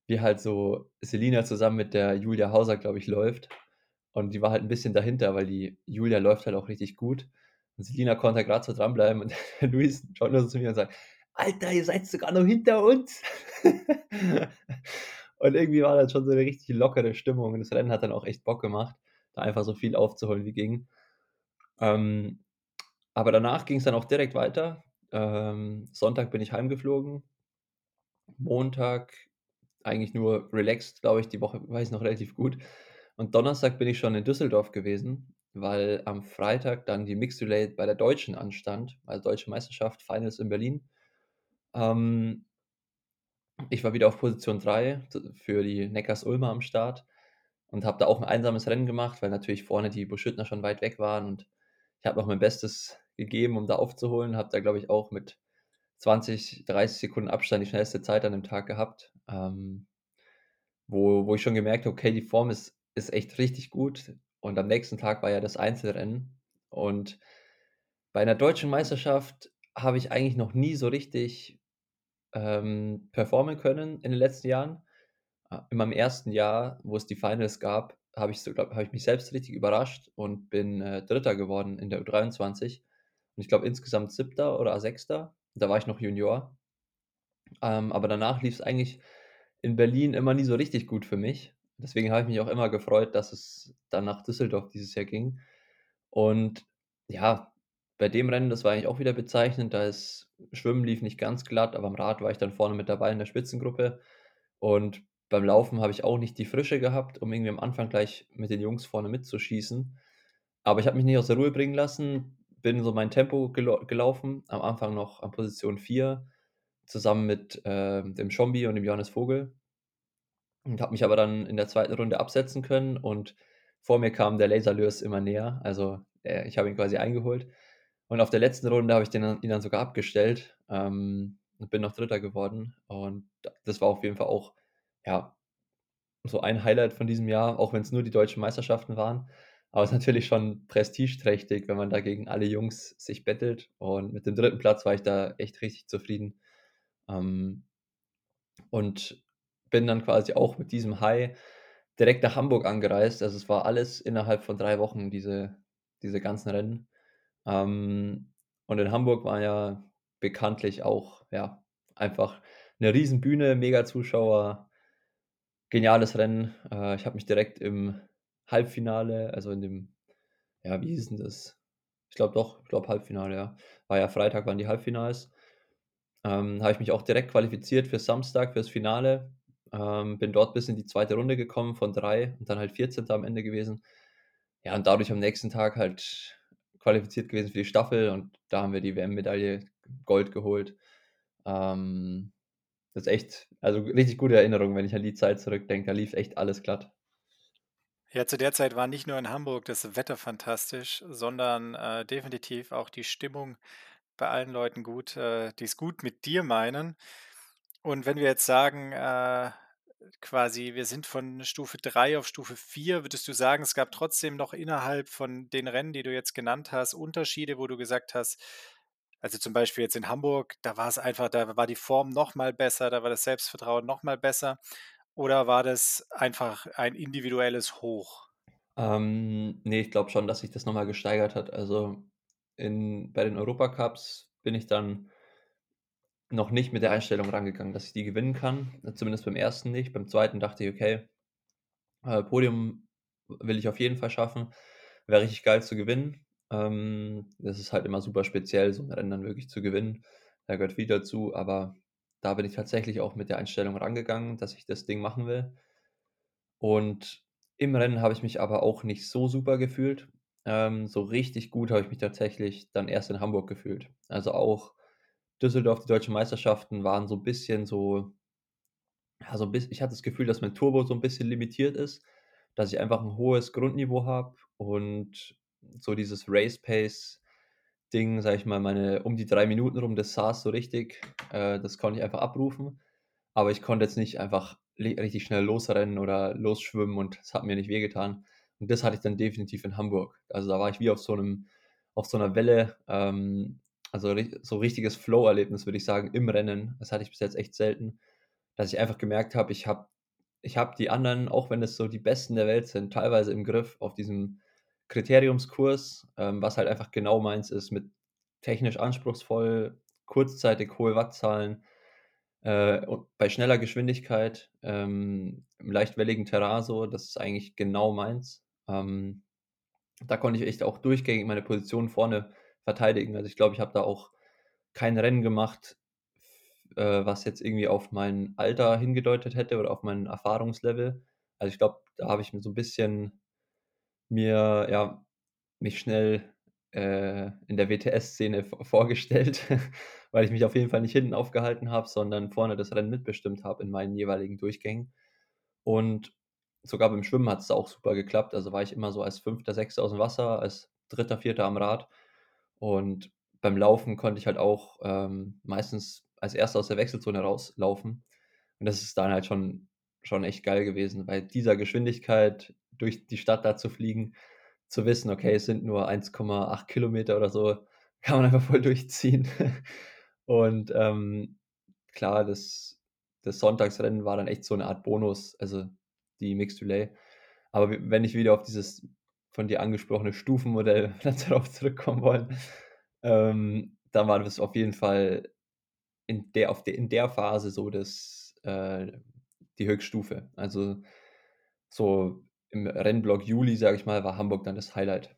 wie halt so Selina zusammen mit der Julia Hauser, glaube ich, läuft und die war halt 'n bisschen dahinter, weil die Julia läuft halt auch richtig gut und Selina konnte halt grad so dranbleiben und [LAUGHS] Luis schaut nur so zu mir und sagt: „Alter, ihr seid sogar noch hinter uns!“ [LAUGHS] Und irgendwie war das schon so 'ne richtig lockere Stimmung und das Rennen hat dann auch echt Bock gemacht, da einfach so viel aufzuholen, wie ging. Ähm, aber danach ging's dann auch direkt weiter. Ähm, Sonntag bin ich heimgeflogen. Montag eigentlich nur relaxed, glaube ich, die Woche weiß ich noch relativ gut. Und Donnerstag bin ich schon in Düsseldorf gewesen, weil am Freitag dann die Mixed Relay bei der Deutschen anstand, also Deutsche Meisterschaft, Finals in Berlin. Ähm, ich war wieder auf Position 3 für die Neckars Ulmer am Start und habe da auch ein einsames Rennen gemacht, weil natürlich vorne die Buschüttner schon weit weg waren und ich habe noch mein Bestes gegeben, um da aufzuholen. Habe da, glaube ich, auch mit 20, 30 Sekunden Abstand die schnellste Zeit an dem Tag gehabt, ähm, wo, wo ich schon gemerkt habe, okay, die Form ist, ist echt richtig gut. Und am nächsten Tag war ja das Einzelrennen. Und bei einer deutschen Meisterschaft habe ich eigentlich noch nie so richtig ähm, performen können in den letzten Jahren. Äh, in meinem ersten Jahr, wo es die Finals gab, habe ich, so, hab ich mich selbst richtig überrascht und bin äh, Dritter geworden in der U23. Und ich glaube insgesamt Siebter oder Sechster. Da war ich noch Junior. Ähm, aber danach lief es eigentlich in Berlin immer nie so richtig gut für mich. Deswegen habe ich mich auch immer gefreut, dass es dann nach Düsseldorf dieses Jahr ging. Und ja, bei dem Rennen, das war eigentlich auch wieder bezeichnend. Da ist Schwimmen lief nicht ganz glatt, aber am Rad war ich dann vorne mit dabei in der Spitzengruppe. Und beim Laufen habe ich auch nicht die Frische gehabt, um irgendwie am Anfang gleich mit den Jungs vorne mitzuschießen. Aber ich habe mich nicht aus der Ruhe bringen lassen, bin so mein Tempo gel gelaufen, am Anfang noch an Position 4, zusammen mit äh, dem Schombi und dem Johannes Vogel. Und habe mich aber dann in der zweiten Runde absetzen können und vor mir kam der Laserlös immer näher. Also äh, ich habe ihn quasi eingeholt. Und auf der letzten Runde habe ich den, ihn dann sogar abgestellt ähm, und bin noch Dritter geworden. Und das war auf jeden Fall auch ja, so ein Highlight von diesem Jahr, auch wenn es nur die deutschen Meisterschaften waren. Aber es ist natürlich schon prestigeträchtig, wenn man da gegen alle Jungs sich bettelt. Und mit dem dritten Platz war ich da echt richtig zufrieden. Ähm, und bin dann quasi auch mit diesem High direkt nach Hamburg angereist. Also es war alles innerhalb von drei Wochen, diese, diese ganzen Rennen. Ähm, und in Hamburg war ja bekanntlich auch, ja, einfach eine riesen Bühne, mega Zuschauer, geniales Rennen. Äh, ich habe mich direkt im Halbfinale, also in dem, ja, wie hieß denn das? Ich glaube doch, ich glaube Halbfinale, ja. War ja Freitag, waren die Halbfinals. Ähm, habe ich mich auch direkt qualifiziert für Samstag, fürs Finale. Ähm, bin dort bis in die zweite Runde gekommen von drei und dann halt 14. am Ende gewesen. Ja, und dadurch am nächsten Tag halt qualifiziert gewesen für die Staffel und da haben wir die WM-Medaille Gold geholt. Ähm, das ist echt, also richtig gute Erinnerung, wenn ich an die Zeit zurückdenke. Da lief echt alles glatt. Ja, zu der Zeit war nicht nur in Hamburg das Wetter fantastisch, sondern äh, definitiv auch die Stimmung bei allen Leuten gut, äh, die es gut mit dir meinen. Und wenn wir jetzt sagen, äh, quasi, wir sind von Stufe 3 auf Stufe 4, würdest du sagen, es gab trotzdem noch innerhalb von den Rennen, die du jetzt genannt hast, Unterschiede, wo du gesagt hast, also zum Beispiel jetzt in Hamburg, da war es einfach, da war die Form noch mal besser, da war das Selbstvertrauen noch mal besser. Oder war das einfach ein individuelles Hoch? Ähm, ne, ich glaube schon, dass sich das noch mal gesteigert hat. Also in, bei den Europacups bin ich dann noch nicht mit der Einstellung rangegangen, dass ich die gewinnen kann. Zumindest beim ersten nicht. Beim zweiten dachte ich, okay, äh, Podium will ich auf jeden Fall schaffen. Wäre richtig geil zu gewinnen. Ähm, das ist halt immer super speziell, so ein Rennen dann wirklich zu gewinnen. Da gehört viel dazu, aber da bin ich tatsächlich auch mit der Einstellung rangegangen, dass ich das Ding machen will. Und im Rennen habe ich mich aber auch nicht so super gefühlt. Ähm, so richtig gut habe ich mich tatsächlich dann erst in Hamburg gefühlt. Also auch Düsseldorf, die deutschen Meisterschaften waren so ein bisschen so, ja, so ich hatte das Gefühl, dass mein Turbo so ein bisschen limitiert ist, dass ich einfach ein hohes Grundniveau habe und so dieses Race Pace Ding, sag ich mal, meine um die drei Minuten rum, das saß so richtig. Äh, das konnte ich einfach abrufen. Aber ich konnte jetzt nicht einfach richtig schnell losrennen oder losschwimmen und es hat mir nicht wehgetan. Und das hatte ich dann definitiv in Hamburg. Also da war ich wie auf so einem, auf so einer Welle, ähm, also so richtiges Flow-Erlebnis, würde ich sagen, im Rennen. Das hatte ich bis jetzt echt selten, dass ich einfach gemerkt habe, ich habe ich hab die anderen, auch wenn es so die Besten der Welt sind, teilweise im Griff auf diesem Kriteriumskurs, ähm, was halt einfach genau meins ist, mit technisch anspruchsvoll, kurzzeitig hohe Wattzahlen, äh, bei schneller Geschwindigkeit, ähm, im leicht Terrain so, das ist eigentlich genau meins. Ähm, da konnte ich echt auch durchgängig meine Position vorne verteidigen. Also ich glaube, ich habe da auch kein Rennen gemacht, äh, was jetzt irgendwie auf mein Alter hingedeutet hätte oder auf mein Erfahrungslevel. Also, ich glaube, da habe ich mir so 'n bisschen mir ja, mich schnell, äh, in der WTS-Szene vorgestellt, [LAUGHS] weil ich mich auf jeden Fall nicht hinten aufgehalten habe, sondern vorne das Rennen mitbestimmt habe in meinen jeweiligen Durchgängen. Und sogar beim Schwimmen hat's auch super geklappt. Also, war ich immer so als 5., 6. aus'm Wasser, als 3., 4. am Rad. Und beim Laufen konnte ich halt auch, ähm, meistens als 1. aus der Wechselzone rauslaufen. Und das ist dann halt schon schon echt geil gewesen, bei dieser Geschwindigkeit durch die Stadt da zu fliegen, zu wissen: „Okay, es sind nur 1,8 Kilometer oder so“, [LAUGHS] kann man einfach voll durchziehen. [LAUGHS] Und, ähm, klar, das das Sonntagsrennen war dann echt so 'ne Art Bonus, also die Mixed Relay. Aber wenn ich wieder auf dieses von dir angesprochene Stufenmodell [LAUGHS] darauf zurückkommen wollen, ähm, dann war das auf jeden Fall in der auf de in der Phase so das äh, die Höchststufe. Also, so im Rennblock Juli, sage ich mal, war Hamburg dann das Highlight.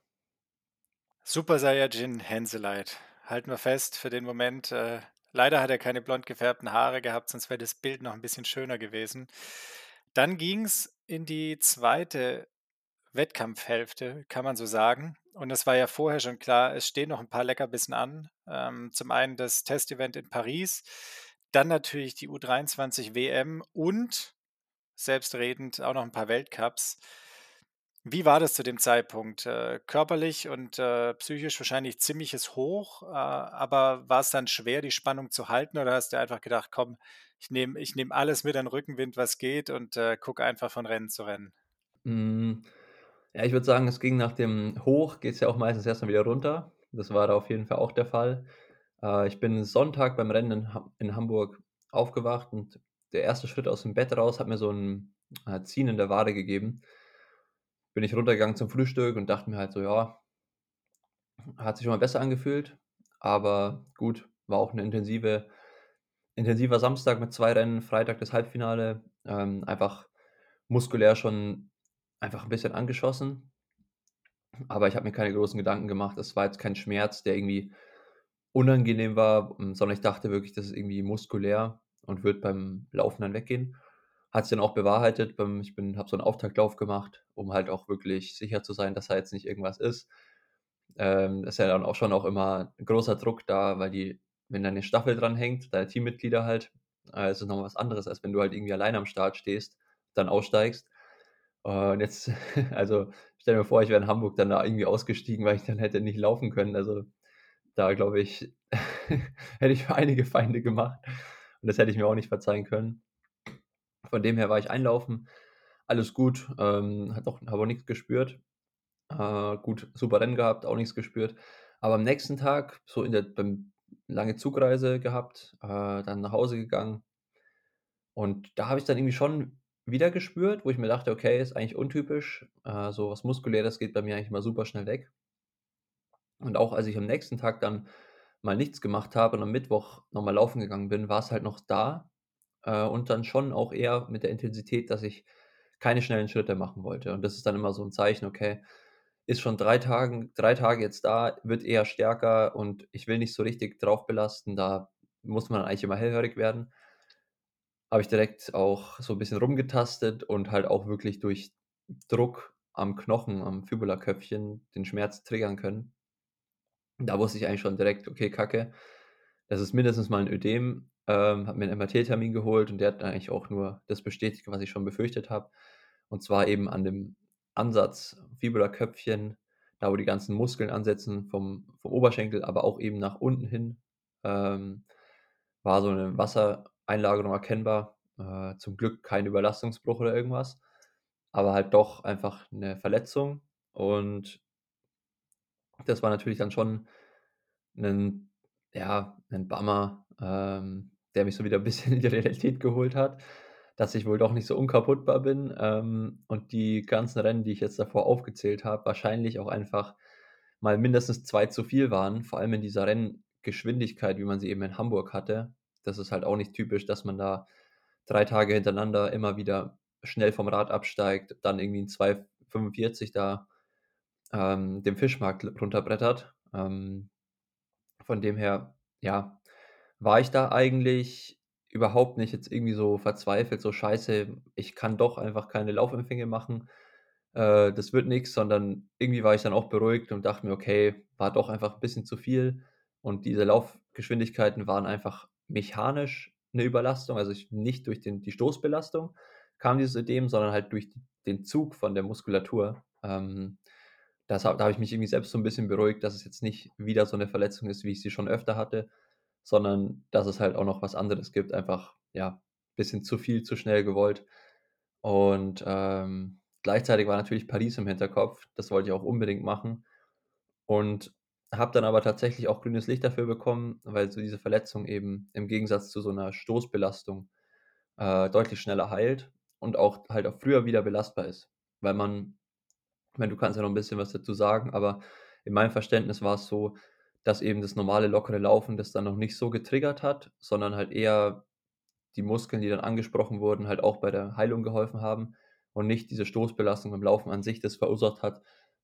Super Saiyajin Henseleit. Halten wir fest für den Moment. Äh, leider hat er keine blond gefärbten Haare gehabt, sonst wäre das Bild noch 'n bisschen schöner gewesen. Dann ging's in die 2. Wettkampfhälfte, kann man so sagen. Und es war ja vorher schon klar, es stehen noch 'n paar Leckerbissen an. Ähm, zum einen das Testevent in Paris, dann natürlich die U23 WM und selbstredend auch noch 'n paar Weltcups. Wie war das zu dem Zeitpunkt? Äh, körperlich und, äh, psychisch wahrscheinlich ziemliches Hoch, äh, aber war's dann schwer, die Spannung zu halten oder hast du einfach gedacht: „Komm, ich nehme ich nehme alles mit an Rückenwind, was geht und, äh, gucke einfach von Rennen zu Rennen?“ Hm, ja, ich würde sagen, es ging nach dem Hoch geht's ja auch meistens erst mal wieder runter. Das war da auf jeden Fall auch der Fall. Äh, ich bin Sonntag beim Rennen in in Hamburg aufgewacht und der 1. Schritt aus'm Bett raus hat mir so 'n, äh, Ziehen in der Wade gegeben. Bin ich runtergegangen zum Frühstück und dachte mir halt so: „Ja“ hat sich schon mal besser angefühlt, aber gut, war auch 'ne intensive intensiver Samstag mit 2 Rennen, Freitag das Halbfinale, ähm, einfach muskulär schon einfach 'n bisschen angeschossen. Aber ich habe mir keine großen Gedanken gemacht. Es war jetzt kein Schmerz, der irgendwie unangenehm war, hm, sondern ich dachte wirklich, das ist irgendwie muskulär und wird beim Laufen dann weggehen. Hat sich dann auch bewahrheitet. Ich habe so 'n Auftaktlauf gemacht, um halt auch wirklich sicher zu sein, dass da jetzt nicht irgendwas ist. Ähm, ist ja dann auch schon auch immer großer Druck da, weil die wenn da 'ne Staffel dranhängt, deine Teammitglieder halt, äh, ist es noch mal was anderes, als wenn du halt irgendwie alleine am Start stehst, dann aussteigst. Und jetzt [LAUGHS] also, stell dir vor, ich wäre in Hamburg dann da irgendwie ausgestiegen, weil ich dann hätte nicht laufen können. Also, da glaube ich, [LAUGHS] hätte ich einige Feinde gemacht und das hätte ich mir auch nicht verzeihen können. Von dem her war ich einlaufen, alles gut, ähm, hat auch habe auch nix gespürt. Äh, gut, super Rennen gehabt, auch nix gespürt. Aber am nächsten Tag, so in der beim lange Zugreise gehabt, äh, dann nach Hause gegangen und da habe ich's dann irgendwie schon wieder gespürt, wo ich mir dachte: „Okay, ist eigentlich untypisch.“ Äh, so was Muskuläres geht bei mir eigentlich immer super schnell weg. Und auch als ich am nächsten Tag dann mal nichts gemacht habe und am Mittwoch noch mal laufen gegangen bin, war's halt noch da, äh, und dann schon auch eher mit der Intensität, dass ich keine schnellen Schritte machen wollte. Und das ist dann immer so 'n Zeichen, okay, ist schon 3 Tagen 3 Tage jetzt da, wird eher stärker und ich will nicht so richtig drauf belasten. Da muss man eigentlich immer hellhörig werden. Habe ich direkt auch so 'n bisschen rumgetastet und halt auch wirklich durch Druck am Knochen, am Fibulaköpfchen den Schmerz triggern können. Da wusste ich eigentlich schon direkt: „Okay, Kacke, das ist mindestens mal 'n Ödem.“ Ähm, habe mir 'n MRT-Termin geholt und der hat eigentlich auch nur das bestätigt, was ich schon befürchtet habe. Und zwar eben an dem Ansatz Fibulaköpfchen, da wo die ganzen Muskeln ansetzen vom vom Oberschenkel, aber auch eben nach unten hin, ähm, war so 'ne Wassereinlagerung erkennbar. Äh, zum Glück kein Überlastungsbruch oder irgendwas, aber halt doch einfach 'ne Verletzung. Und das war natürlich dann schon 'nen ja, 'nen Bummer, ähm, der mich so wieder 'n bisschen [LAUGHS] in die Realität geholt hat, dass ich wohl doch nicht so unkaputtbar bin, ähm, und die ganzen Rennen, die ich jetzt davor aufgezählt habe, wahrscheinlich auch einfach mal mindestens 2 zu viel waren, vor allem in dieser Renngeschwindigkeit, wie man sie eben in Hamburg hatte. Das ist halt auch nicht typisch, dass man da 3 Tage hintereinander immer wieder schnell vom Rad absteigt, dann irgendwie in 2:45 da, ähm, den Fischmarkt runterbrettert. Ähm, von dem her, ja, war ich da eigentlich überhaupt nicht jetzt irgendwie so verzweifelt, so: „Scheiße, ich kann doch einfach keine Laufempfänge machen, äh, das wird nix“, sondern irgendwie war ich dann auch beruhigt und dachte mir: „Okay, war doch einfach 'n bisschen zu viel.“ Und diese Laufgeschwindigkeiten waren einfach mechanisch 'ne Überlastung, also ich nicht durch den die Stoßbelastung kam dieses Ödem, sondern halt durch den Zug von der Muskulatur. Ähm, das da habe ich mich irgendwie selbst so 'n bisschen beruhigt, dass es jetzt nicht wieder so 'ne Verletzung ist, wie ich sie schon öfter hatte, sondern dass es halt auch noch was anderes gibt, einfach, ja, bisschen zu viel zu schnell gewollt. Und, ähm, gleichzeitig war natürlich Paris im Hinterkopf. Das wollte ich auch unbedingt machen und habe dann aber tatsächlich auch grünes Licht dafür bekommen, weil so diese Verletzung eben im Gegensatz zu so 'ner Stoßbelastung, äh, deutlich schneller heilt und auch halt auch früher wieder belastbar ist. Weil man meine, du kannst ja noch 'n bisschen was dazu sagen, aber in meinem Verständnis war's so, dass eben das normale lockere Laufen das dann noch nicht so getriggert hat, sondern halt eher die Muskeln, die dann angesprochen wurden, halt auch bei der Heilung geholfen haben und nicht diese Stoßbelastung beim Laufen an sich das verursacht hat,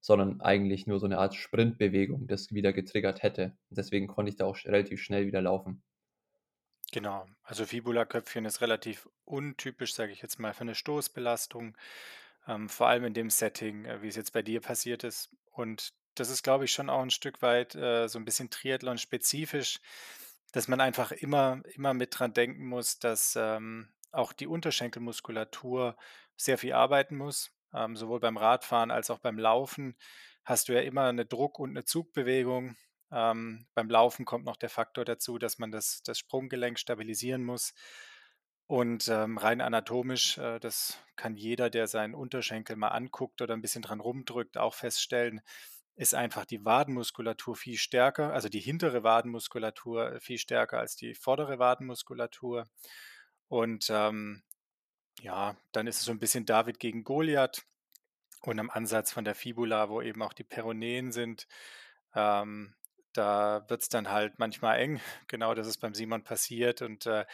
sondern eigentlich nur so 'ne Art Sprintbewegung das wieder getriggert hätte. Deswegen konnte ich da auch relativ schnell wieder laufen. Genau. Also Fibulaköpfchen ist relativ untypisch, sage ich jetzt mal, für 'ne Stoßbelastung, ähm, vor allem in dem Setting, äh, wie es jetzt bei dir passiert ist. Und das ist, glaube ich, schon auch 'n Stück weit, äh, so 'n bisschen triathlonspezifisch, dass man einfach immer immer mit dran denken muss, dass, ähm, auch die Unterschenkelmuskulatur sehr viel arbeiten muss. Ähm, sowohl beim Radfahren als auch beim Laufen hast du ja immer 'ne Druck und 'ne Zugbewegung. Ähm, beim Laufen kommt noch der Faktor dazu, dass man das das Sprunggelenk stabilisieren muss. Und, ähm, rein anatomisch, äh, das kann jeder, der seinen Unterschenkel mal anguckt oder 'n bisschen dran rumdrückt, auch feststellen, ist einfach die Wadenmuskulatur viel stärker, also die hintere Wadenmuskulatur, äh, viel stärker als die vordere Wadenmuskulatur. Und, ähm, ja, dann ist es so 'n bisschen David gegen Goliath. Und am Ansatz von der Fibula, wo eben auch die Peroneen sind, ähm, da wird's dann halt manchmal eng. [LAUGHS] Genau, das ist beim Simon passiert und, äh,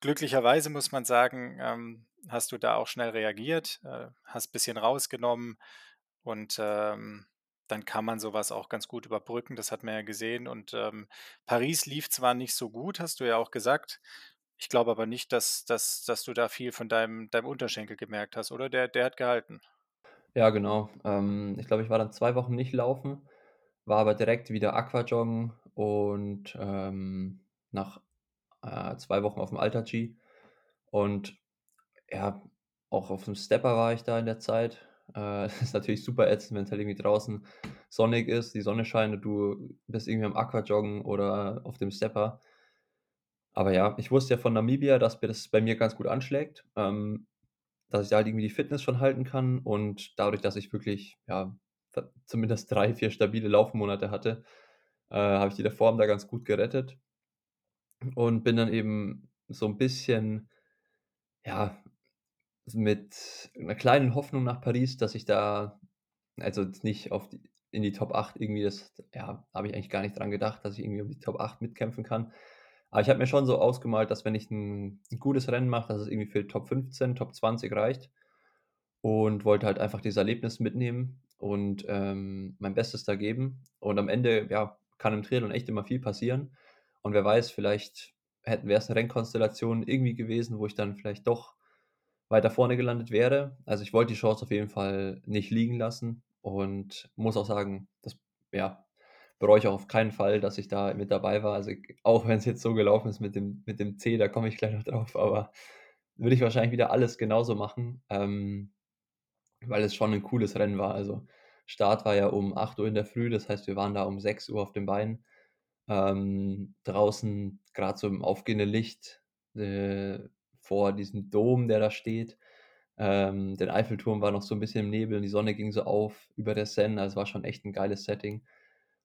glücklicherweise muss man sagen, ähm, hast du da auch schnell reagiert, äh, hast bisschen rausgenommen und, ähm, dann kann man so was auch ganz gut überbrücken. Das hat man ja gesehen und, ähm, Paris lief zwar nicht so gut, hast du ja auch gesagt. Ich glaube aber nicht, dass dass dass du da viel von deinem deinem Unterschenkel gemerkt hast, oder? Der der hat gehalten? Ja, genau. Ähm, ich glaube, ich war dann 2 Wochen nicht laufen, war aber direkt wieder Aquajoggen und, ähm, nach, äh, 2 Wochen auf'm Alter-G. Und ja, auch auf'm Stepper war ich da in der Zeit. Äh, [LAUGHS] ist natürlich super ätzend, wenn's halt irgendwie draußen sonnig ist, die Sonne scheint und du bist irgendwie am Aquajoggen oder auf dem Stepper. Aber ja, ich wusste ja von Namibia, dass das bei mir ganz gut anschlägt, ähm, dass ich da halt irgendwie die Fitness schon halten kann und dadurch, dass ich wirklich, ja, zumindest 3, 4 stabile Laufmonate hatte, äh, habe ich die der Form da ganz gut gerettet. Und bin dann eben so 'n bisschen, ja, mit 'ner kleinen Hoffnung nach Paris, dass ich da also nicht auf die in die Top 8 irgendwie das ja, habe ich eigentlich gar nicht dran gedacht, dass ich irgendwie um die Top 8 mitkämpfen kann. Aber ich habe mir schon so ausgemalt, dass wenn ich 'n 'n gutes Rennen mache, dass es irgendwie für Top 15, Top 20 reicht und wollte halt einfach dieses Erlebnis mitnehmen und, ähm, mein Bestes da geben. Und am Ende, ja, kann im Triathlon echt immer viel passieren. Und wer weiß, vielleicht hätten wär's 'ne Rennkonstellation irgendwie gewesen, wo ich dann vielleicht doch weiter vorne gelandet wäre. Also, ich wollte die Chance auf jeden Fall nicht liegen lassen und muss auch sagen, das, ja, bereue ich auch auf keinen Fall, dass ich da mit dabei war. Also, auch wenn's jetzt so gelaufen ist mit dem mit dem C, da komme ich gleich noch drauf, aber würde ich wahrscheinlich wieder alles genauso machen, ähm, weil es schon 'n cooles Rennen war. Also, Start war ja um 8:00 in der Früh, das heißt, wir waren da um 6:00 auf den Beinen. Ähm, draußen grad so im aufgehenden Licht, äh, vor diesem Dom, der da steht. Ähm, den Eiffelturm war noch so 'n bisschen im Nebel und die Sonne ging so auf über der Seine. Also, es war schon echt 'n geiles Setting.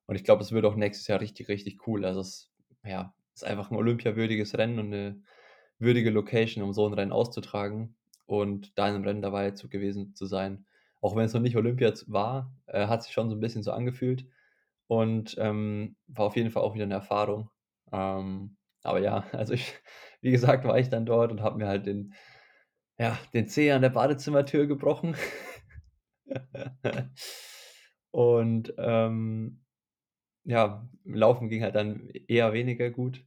Und ich glaube, es wird auch nächstes Jahr richtig, richtig cool. Also, es ja, ist einfach 'n olympiawürdiges Rennen und 'ne würdige Location, um so 'n Rennen auszutragen und da in 'nem Rennen dabei zu gewesen zu sein. Auch wenn's noch nicht Olympia war, äh, hat sich schon so 'n bisschen so angefühlt und, ähm, war auf jeden Fall auch wieder 'ne Erfahrung. Ähm, aber ja, [LAUGHS] also ich wie gesagt, war ich dann dort und habe mir halt den ja, den Zeh an der Badezimmertür gebrochen. [LAUGHS] Und, ähm, ja, Laufen ging halt dann eher weniger gut.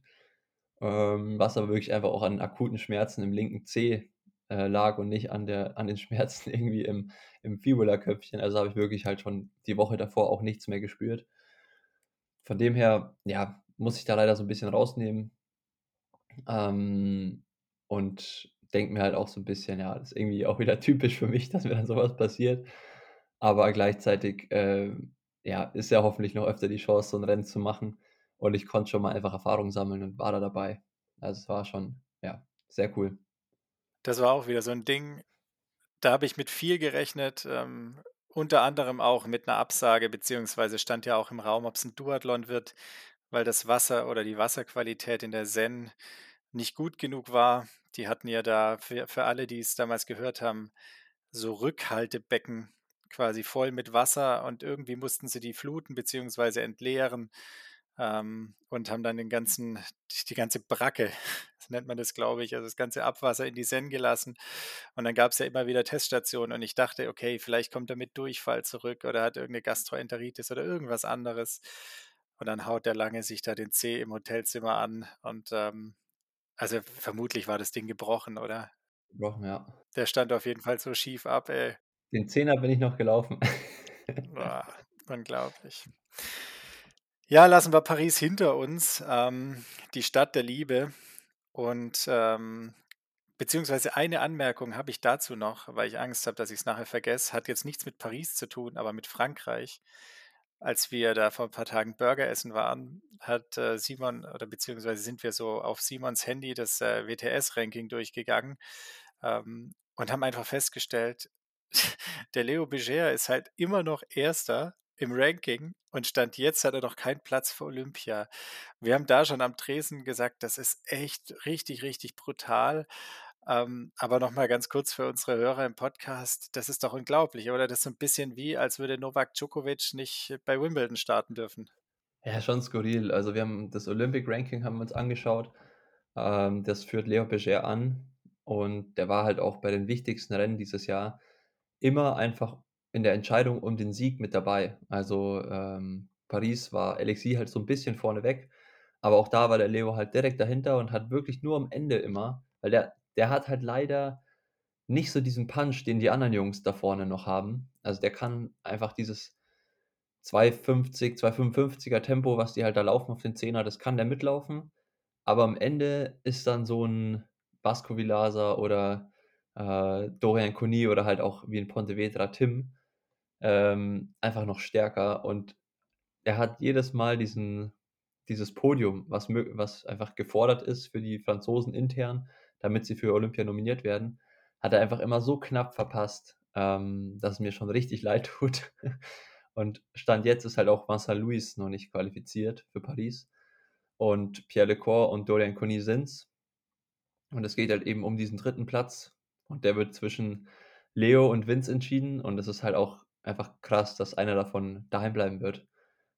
ähm, was aber wirklich einfach auch an akuten Schmerzen im linken Zeh, äh, lag und nicht an der an den Schmerzen [LAUGHS] irgendwie im im Fibula-Köpfchen. Also, habe ich wirklich halt schon die Woche davor auch nichts mehr gespürt. Von dem her, ja, muss ich da leider so 'n bisschen rausnehmen. Ähm, und denke mir halt auch so 'n bisschen: „Ja, das ist irgendwie auch wieder [LAUGHS] typisch für mich, dass mir dann so was passiert.“ Aber gleichzeitig, ähm, ja, ist ja hoffentlich noch öfter die Chance, so 'n Rennen zu machen. Und ich konnte schon mal einfach Erfahrung sammeln und war da dabei. Also, es war schon, ja, sehr cool. Das war auch wieder so 'n Ding, da habe ich mit viel gerechnet, ähm, unter anderem auch mit 'ner Absage, beziehungsweise stand ja auch im Raum, ob's 'n Duathlon wird, weil das Wasser oder die Wasserqualität in der Seine nicht gut genug war. Die hatten ja da für für alle, die's damals gehört haben, so Rückhaltebecken quasi voll mit Wasser und irgendwie mussten sie die fluten beziehungsweise entleeren, ähm, und haben dann den ganzen die ganze Bracke, [LAUGHS] so nennt man das, glaube ich, also das ganze Abwasser in die Seine gelassen. Und dann gab's ja immer wieder Teststationen und ich dachte: „Okay, vielleicht kommt er mit Durchfall zurück oder hat irgend 'ne Gastroenteritis oder irgendwas anderes.“ Und dann haut der Lange sich da den Zeh im Hotelzimmer an und, ähm also, vermutlich war das Ding gebrochen, oder? Gebrochen, ja. Der stand auf jeden Fall so schief ab, ey. Den Zehner bin ich noch gelaufen. Boah, unglaublich. Ja, lassen wir Paris hinter uns, ähm, die Stadt der Liebe. Und, ähm beziehungsweise eine Anmerkung habe ich dazu noch, weil ich Angst habe, dass ich's nachher vergesse. Hat jetzt nichts mit Paris zu tun, aber mit Frankreich. Als wir da vor 'n paar Tagen Burger essen waren, hat, äh, Simon oder beziehungsweise sind wir so auf Simons Handy das, äh, WTS-Ranking durchgegangen, ähm, und haben einfach festgestellt, [LAUGHS] der Leo Bergère ist halt immer noch 1. im Ranking und Stand jetzt hat er noch keinen Platz für Olympia. Wir haben da schon am Tresen gesagt, das ist echt richtig, richtig brutal. Ähm, aber noch mal ganz kurz für unsere Hörer im Podcast, das ist doch unglaublich, oder? Das ist so 'n bisschen wie, als würde Novak Djokovic nicht bei Wimbledon starten dürfen. Ja, schon skurril. Also, wir haben das Olympic Ranking haben wir uns angeschaut. Ähm, das führt Leo Bergère an und der war halt auch bei den wichtigsten Rennen dieses Jahr immer einfach in der Entscheidung um den Sieg mit dabei. Also, ähm, Paris war Alexis halt so 'n bisschen vorne weg, aber auch da war der Leo halt direkt dahinter und hat wirklich nur am Ende immer weil der der hat halt leider nicht so diesen Punch, den die anderen Jungs da vorne noch haben. Also, der kann einfach dieses 2,50, 2,55er Tempo, was die halt da laufen auf den Zehner, das kann der mitlaufen. Aber am Ende ist dann so 'n Vasco Vilaça oder, äh, Dorian Cornie oder halt auch wie in Pontevedra Tim, ähm, einfach noch stärker. Und er hat jedes Mal diesen dieses Podium, was was einfach gefordert ist für die Franzosen intern, damit sie für Olympia nominiert werden, hat er einfach immer so knapp verpasst, ähm, dass es mir schon richtig [LAUGHS] leid tut. Und Stand jetzt ist halt auch Vincent Luis noch nicht qualifiziert für Paris und Pierre Lecor und Dorian Cornie sind's. Und es geht halt eben um diesen 3. Platz und der wird zwischen Leo und Vince entschieden und das ist halt auch einfach krass, dass einer davon daheim bleiben wird.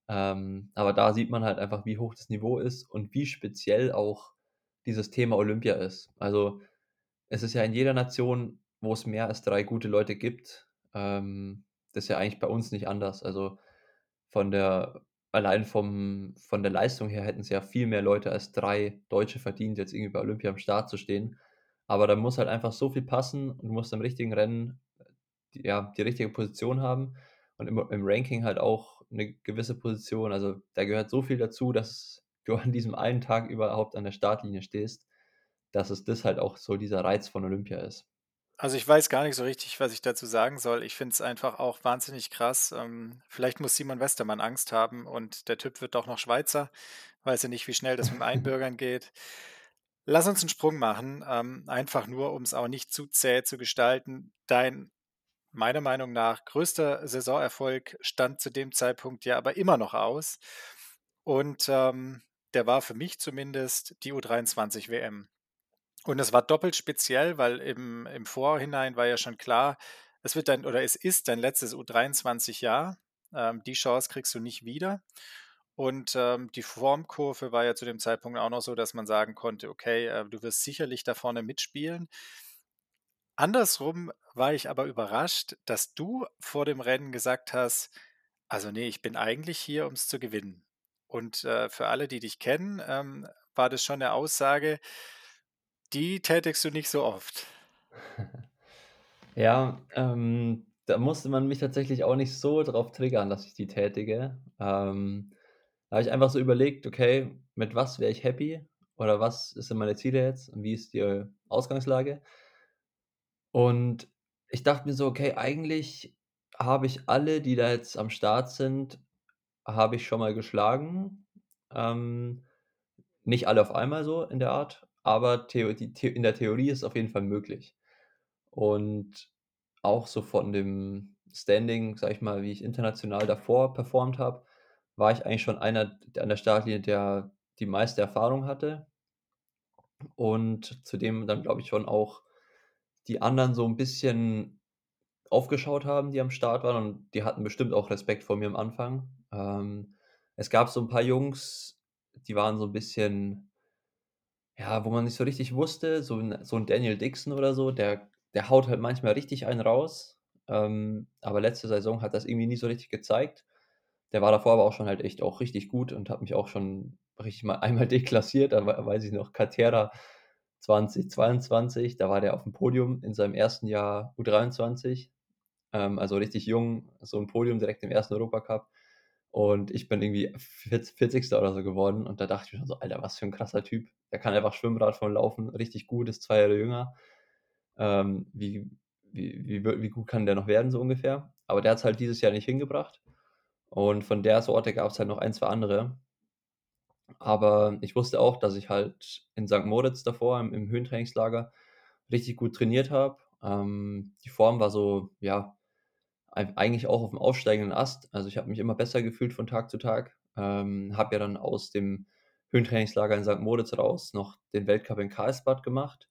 Ähm, aber da sieht man halt einfach, wie hoch das Niveau ist und wie speziell auch dieses Thema Olympia ist. Also, es ist ja in jeder Nation, wo es mehr als 3 gute Leute gibt ähm, das ist ja eigentlich bei uns nicht anders. Also, von der allein vom von der Leistung her hätten's ja viel mehr Leute als 3 Deutsche verdient, jetzt irgendwie bei Olympia am Start zu stehen. Aber da muss halt einfach so viel passen und du musst im richtigen Rennen, äh, ja, die richtige Position haben und im im Ranking halt auch 'ne gewisse Position. Also, da gehört so viel dazu, dass [LAUGHS] du an diesem einen Tag überhaupt an der Startlinie stehst, dass es das halt auch so dieser Reiz von Olympia ist. Also, ich weiß gar nicht so richtig, was ich dazu sagen soll. Ich finde es einfach auch wahnsinnig krass. Ähm, vielleicht muss Simon Westermann Angst haben und der Typ wird doch noch Schweizer. Weiß ja nicht, wie schnell das mit'm [LAUGHS] Einbürgern geht. Lass uns 'n Sprung machen, ähm, einfach nur, um's auch nicht zu zäh zu gestalten. Dein meiner Meinung nach größter Saisonerfolg stand zu dem Zeitpunkt ja aber immer noch aus und, ähm, der war für mich zumindest die U23-WM. Und es war doppelt speziell, weil im im Vorhinein war ja schon klar, es wird dein oder es ist dein letztes U23-Jahr. Ähm, die Chance kriegst du nicht wieder. Und, ähm, die Formkurve war ja zu dem Zeitpunkt auch noch so, dass man sagen konnte: „Okay, äh, du wirst sicherlich da vorne mitspielen.“ Andersrum war ich aber überrascht, dass du vor dem Rennen gesagt hast: „Also, ne, ich bin eigentlich hier, um's zu gewinnen.“ Und, äh, für alle, die dich kennen, ähm, war das schon eine Aussage, die tätigst du nicht so oft. [LAUGHS] Ja, ähm, da musste man mich tatsächlich auch nicht so drauf triggern, dass ich die tätige. Ähm, da habe ich einfach so überlegt: „Okay, mit was wäre ich happy oder was sind meine Ziele jetzt und wie ist die Ausgangslage?“ Und ich dachte mir so: „Okay, eigentlich habe ich alle, die da jetzt am Start sind habe ich schon mal geschlagen.“ Ähm, nicht alle auf einmal so in der Art, aber in der Theorie ist es auf jeden Fall möglich. Und auch so von dem Standing, sage ich mal, wie ich international davor performt habe, war ich eigentlich schon einer an der Startlinie, der die meiste Erfahrung hatte. Und zudem dann, glaube ich, schon auch die anderen so 'n bisschen aufgeschaut haben, die am Start waren und die hatten bestimmt auch Respekt vor mir am Anfang. Ähm, es gab so 'n paar Jungs, die waren so 'n bisschen ja, wo man nicht so richtig wusste, so 'n so 'n Daniel Dixon oder so, der der haut halt manchmal richtig einen raus, ähm, aber letzte Saison hat das irgendwie nie so richtig gezeigt. Der war davor aber auch schon halt echt auch richtig gut und hat mich auch schon richtig mal [LAUGHS] einmal deklassiert. Da wei weiß ich noch, Catera 2022, da war der aufm Podium in seinem 1. Jahr U23, ähm, also richtig jung, so 'n Podium direkt im 1. Europacup. Und ich bin irgendwie viert Vierzigster oder so geworden und da dachte ich mir schon so: „Alter, was für 'n krasser Typ.“ Der kann einfach schwimmen, Radfahren, laufen, richtig gut, ist 2 Jahre jünger. Ähm, wie wie wie wie gut kann der noch werden so ungefähr? Aber der hat's halt dieses Jahr nicht hingebracht. Und von der Sorte gab's halt noch 1, 2 andere. Aber ich wusste auch, dass ich halt in St. Moritz davor im im Höhentrainingslager richtig gut trainiert habe. Ähm, die Form war so, ja, eig eigentlich auch aufm aufsteigenden Ast. Also, ich habe mich immer besser gefühlt von Tag zu Tag. Ähm, habe ja dann aus dem Höhentrainingslager in St. Moritz raus noch den Weltcup in Karlsbad gemacht,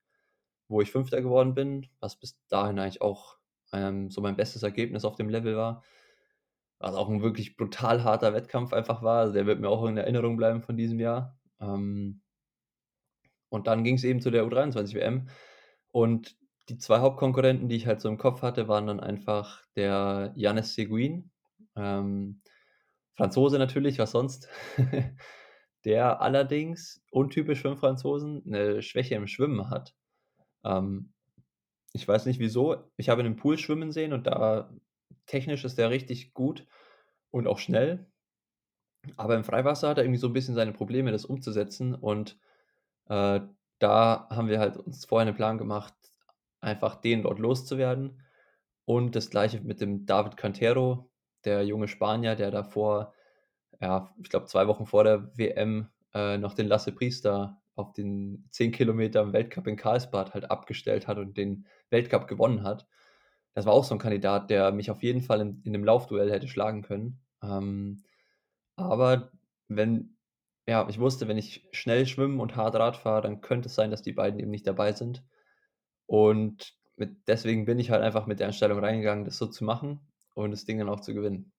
wo ich Fünfter geworden bin, was bis dahin eigentlich auch, ähm, so mein bestes Ergebnis auf dem Level war. Was auch 'n wirklich brutal harter Wettkampf einfach war. Also, der wird mir auch in Erinnerung bleiben von diesem Jahr. Ähm und dann ging's eben zu der U23-WM. Und die 2 Hauptkonkurrenten, die ich halt so im Kopf hatte, waren dann einfach der Yannis Seguin, ähm, Franzose natürlich, was sonst, [LAUGHS] der allerdings untypisch für 'n Franzosen 'ne Schwäche im Schwimmen hat. Ähm, ich weiß nicht wieso. Ich habe ihn im Pool schwimmen sehen und da technisch ist der richtig gut und auch schnell. Aber im Freiwasser hat er irgendwie so 'n bisschen seine Probleme, das umzusetzen. Und, äh, da haben wir halt uns vorher 'nen Plan gemacht, einfach den dort loszuwerden. Und das Gleiche mit dem David Cantero, der junge Spanier, der davor, ja, ich glaube, 2 Wochen vor der WM, äh, noch den Lasse Priester auf den 10 Kilometer im Weltcup in Karlsbad halt abgestellt hat und den Weltcup gewonnen hat. Das war auch so 'n Kandidat, der mich auf jeden Fall in in 'nem Laufduell hätte schlagen können. Ähm, aber wenn ja, ich wusste, wenn ich schnell schwimme und hart Rad fahre, dann könnte es sein, dass die beiden eben nicht dabei sind. Und mit deswegen bin ich halt einfach mit der Einstellung reingegangen, das so zu machen und das Ding dann auch zu gewinnen.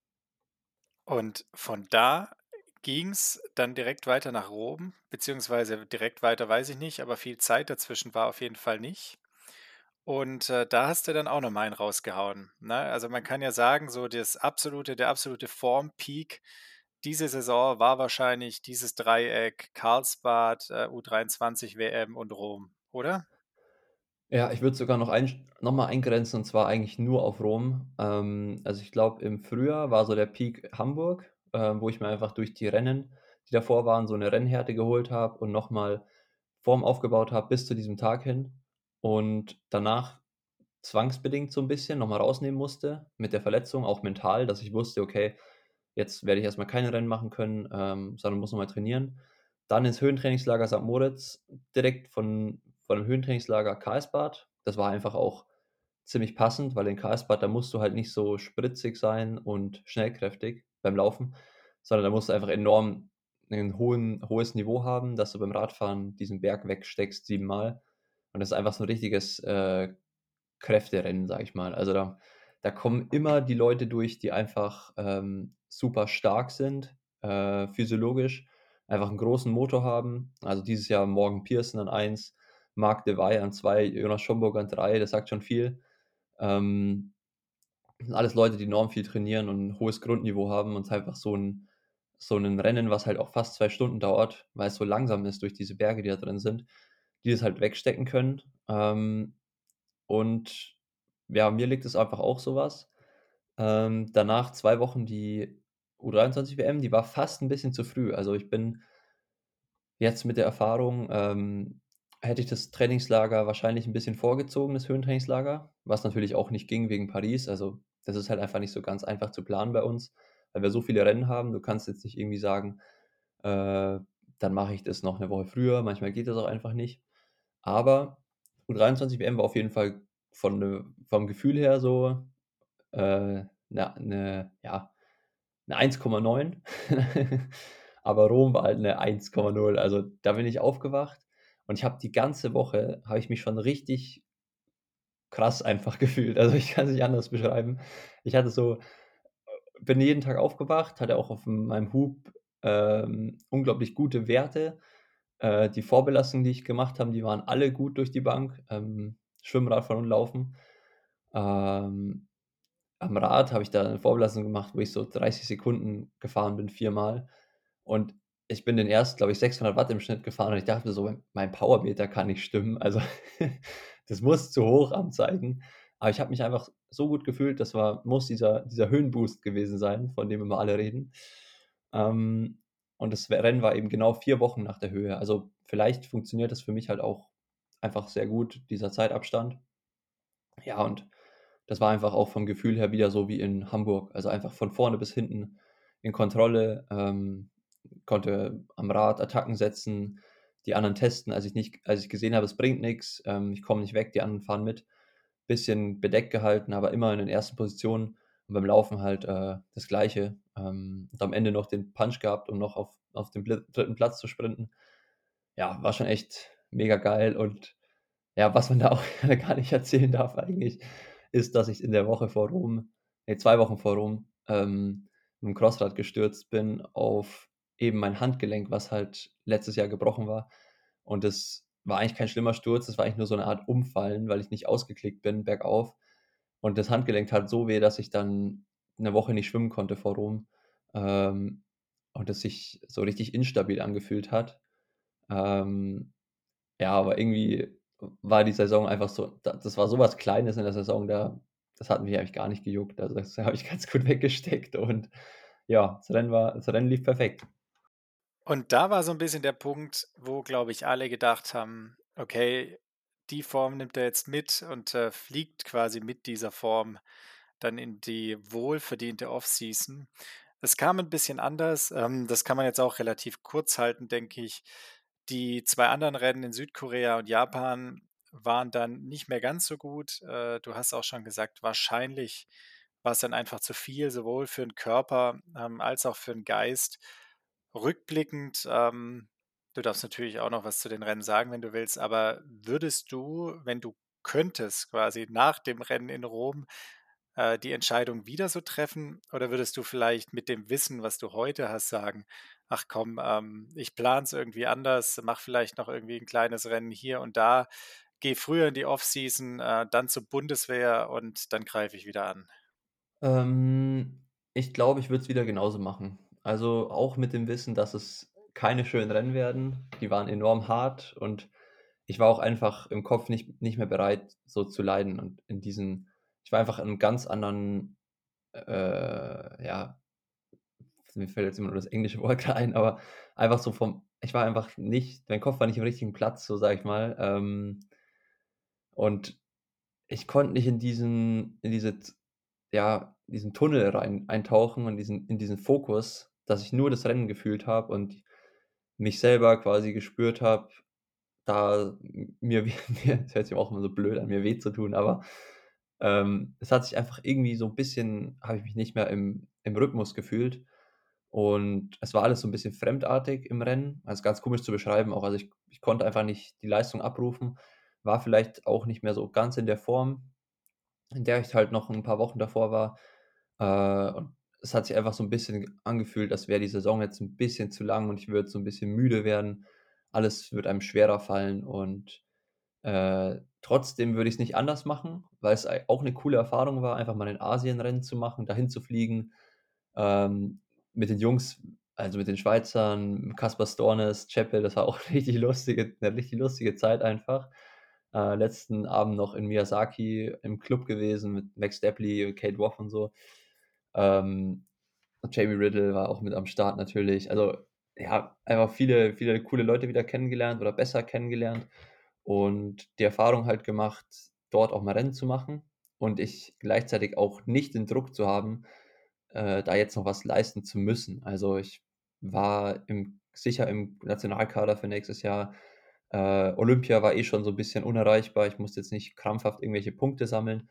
Und von da ging's dann direkt weiter nach Rom, beziehungsweise direkt weiter weiß ich nicht, aber viel Zeit dazwischen war auf jeden Fall nicht. Und, äh, da hast du dann auch noch mal einen rausgehauen, ne? Also, man kann ja sagen, so das absolute der absolute Formpeak diese Saison war wahrscheinlich dieses Dreieck Karlsbad, äh, U23-WM und Rom, oder? Ja, ich würde sogar noch einsch noch mal eingrenzen und zwar eigentlich nur auf Rom. Ähm, also, ich glaube, im Frühjahr war so der Peak Hamburg, äh, wo ich mir einfach durch die Rennen, die davor waren, so 'ne Rennhärte geholt habe und noch mal Form aufgebaut habe bis zu diesem Tag hin. Und danach zwangsbedingt so 'n bisschen noch mal rausnehmen musste mit der Verletzung, auch mental, dass ich wusste: „Okay, jetzt werde ich erst mal keine Rennen machen können, ähm, sondern muss noch mal trainieren.“ Dann ins Höhentrainingslager St. Moritz, direkt von von dem Höhentrainingslager Karlsbad. Das war einfach auch ziemlich passend, weil in Karlsbad, da musst du halt nicht so spritzig sein und schnellkräftig beim Laufen, sondern da musst du einfach enorm 'nen hohen hohes Niveau haben, dass du beim Radfahren diesen Berg wegsteckst siebenmal. Und das ist einfach so 'n richtiges, äh, Kräfterennen, sage ich mal. Also, da da kommen immer die Leute durch, die einfach, ähm, super stark sind, äh, physiologisch, einfach 'n großen Motor haben. Also, dieses Jahr Morgan Pearson an 1, Marc de Vai an 2, Jonas Schomburg an 3, das sagt schon viel. Ähm, sind alles Leute, die enorm viel trainieren und 'n hohes Grundniveau haben und einfach so 'n so ein Rennen, was halt auch fast zwei Stunden dauert, weil es so langsam ist durch diese Berge, die da drin sind, die das halt wegstecken können. Ähm, und ja, mir liegt es einfach auch so was. Ähm, danach 2 Wochen die U23-WM, die war fast ein bisschen zu früh. Also, ich bin jetzt mit der Erfahrung, ähm, hätte ich das Trainingslager wahrscheinlich ein bisschen vorgezogen, das Höhentrainingslager, was natürlich auch nicht ging wegen Paris. Also, das ist halt einfach nicht so ganz einfach zu planen bei uns, weil wir so viele Rennen haben. Du kannst jetzt nicht irgendwie sagen, äh, dann mache ich das noch eine Woche früher. Manchmal geht das auch einfach nicht. Aber U23-WM war auf jeden Fall von, ne vom Gefühl her so, äh, 'ne 'ne ja, 'ne 1,9. [LAUGHS] Aber Rom war halt eine 1,0. Also, da bin ich aufgewacht und ich habe die ganze Woche habe ich mich schon richtig krass einfach [LAUGHS] gefühlt. Also, ich kann es nicht anders beschreiben. Ich hatte so bin jeden Tag aufgewacht, hatte auch auf meinem Hub, ähm, unglaublich gute Werte. Äh, die Vorbelastungen, die ich gemacht habe, die waren alle gut durch die Bank, ähm, Schwimmradfahren und Laufen. Ähm, am Rad habe ich da 'ne Vorbelastung gemacht, wo ich so 30 Sekunden gefahren bin, viermal. Und ich bin den ersten, glaube ich, 600 Watt im Schnitt gefahren und ich dachte mir so: „Mein Powermeter kann nicht stimmen.“ Also, [LAUGHS] das muss zu hoch anzeigen. Aber ich habe mich einfach so gut gefühlt, das war muss dieser dieser Höhenboost gewesen sein, von dem immer alle reden. Ähm, und das Rennen war eben genau 4 Wochen nach der Höhe. Also, vielleicht funktioniert das für mich halt auch einfach sehr gut, dieser Zeitabstand. Ja, und das war einfach auch vom Gefühl her wieder so wie in Hamburg. Also, einfach von vorne bis hinten in Kontrolle, ähm, konnte am Rad Attacken setzen, die anderen testen, als ich nicht als ich gesehen habe, es bringt nix, ähm, ich komme nicht weg, die anderen fahren mit. Bisschen bedeckt gehalten, aber immer in den ersten Positionen und beim Laufen halt, äh, das Gleiche. Ähm, und am Ende noch den Punch gehabt, um noch auf auf den 3. Platz zu sprinten. Ja, war schon echt mega geil und ja, was man [LAUGHS] da auch gar nicht erzählen darf eigentlich, ist, dass ich in der Woche vor Rom ne, 2 Wochen vor Rom, ähm, mit'm Crossrad gestürzt bin auf eben mein Handgelenk, was halt letztes Jahr gebrochen war. Und das war eigentlich kein schlimmer Sturz, das war eigentlich nur so 'ne Art Umfallen, weil ich nicht ausgeklickt bin bergauf. Und das Handgelenk tat so weh, dass ich dann 'ne Woche nicht schwimmen konnte vor Rom, ähm, und das sich so richtig instabil angefühlt hat. Ähm, ja, aber irgendwie war die Saison einfach so da das war so was Kleines in der Saison, da das hat mich eigentlich gar nicht gejuckt. Also, das [LAUGHS] habe ich ganz gut weggesteckt und ja, das Rennen war das Rennen lief perfekt. Und da war so 'n bisschen der Punkt, wo, glaube ich, alle gedacht haben: „Okay, die Form nimmt er jetzt mit und, äh, fliegt quasi mit dieser Form dann in die wohlverdiente Offseason.“ Es kam 'n bisschen anders. Ähm, das kann man jetzt auch relativ kurz halten, denke ich. Die 2 anderen Rennen in Südkorea und Japan waren dann nicht mehr ganz so gut. Äh, du hast auch schon gesagt, wahrscheinlich war's dann einfach zu viel, sowohl für 'n Körper, ähm, als auch für 'n Geist. Rückblickend, ähm du darfst natürlich auch noch was zu den Rennen sagen, wenn du willst, aber würdest du, wenn du könntest, quasi nach dem Rennen in Rom, äh, die Entscheidung wieder so treffen? Oder würdest du vielleicht mit dem Wissen, was du heute hast, sagen: „Ach komm, ähm, ich plane es irgendwie anders, mache vielleicht noch irgendwie 'n kleines Rennen hier und da, gehe früher in die Offseason, äh, dann zur Bundeswehr und dann greife ich wieder an?“ Ähm, ich glaube, ich würde es wieder genauso machen. Also, auch mit dem Wissen, dass es keine schönen Rennen werden. Die waren enorm hart und ich war auch einfach im Kopf nicht nicht mehr bereit, so zu leiden und in diesen ich war einfach in 'nem ganz anderen, äh, ja mir fällt jetzt immer nur das englische Wort [LAUGHS] ein, aber einfach so vom ich war einfach nicht mein Kopf war nicht am richtigen Platz, so sage ich mal. Ähm und ich konnte nicht in diesen in diese ja, diesen Tunnel rein eintauchen und diesen in diesen Fokus, dass ich nur das Rennen gefühlt habe und mich selber quasi gespürt habe, da mir [LAUGHS] mir das hört sich auch immer so blöd an, mir weh zu tun, aber, ähm, es hat sich einfach irgendwie so 'n bisschen habe ich mich nicht mehr im im Rhythmus gefühlt und es war alles so 'n bisschen fremdartig im Rennen. Also, ganz komisch zu beschreiben auch. Also, ich ich konnte einfach nicht die Leistung abrufen, war vielleicht auch nicht mehr so ganz in der Form, in der ich halt noch 'n paar Wochen davor war. Äh, und es hat sich einfach so 'n bisschen angefühlt, als wäre die Saison jetzt 'n bisschen zu lang und ich würde so 'n bisschen müde werden. Alles wird einem schwerer fallen und, äh, trotzdem würde ich's nicht anders machen, weil's ei auch 'ne coole Erfahrung war, einfach mal 'nen Asienrennen zu machen, dahin zu fliegen, ähm, mit den Jungs also mit den Schweizern, Caspar Stornes, Chappell, das war [LAUGHS] auch richtig lustige 'ne richtig lustige Zeit einfach. Äh, letzten Abend noch in Miyazaki im Club gewesen mit Max Depley, Kate Woff und so. Ähm, Jamie Riddle war auch mit am Start natürlich. Also, ja, einfach viele viele coole Leute wieder kennengelernt oder besser kennengelernt und die Erfahrung halt gemacht, dort auch mal Rennen zu machen und ich gleichzeitig auch nicht den Druck zu haben, äh, da jetzt noch was leisten zu müssen. Also, ich war im sicher im Nationalkader für nächstes Jahr. Äh, Olympia war eh schon so 'n bisschen unerreichbar. Ich musste jetzt nicht krampfhaft irgendwelche Punkte sammeln.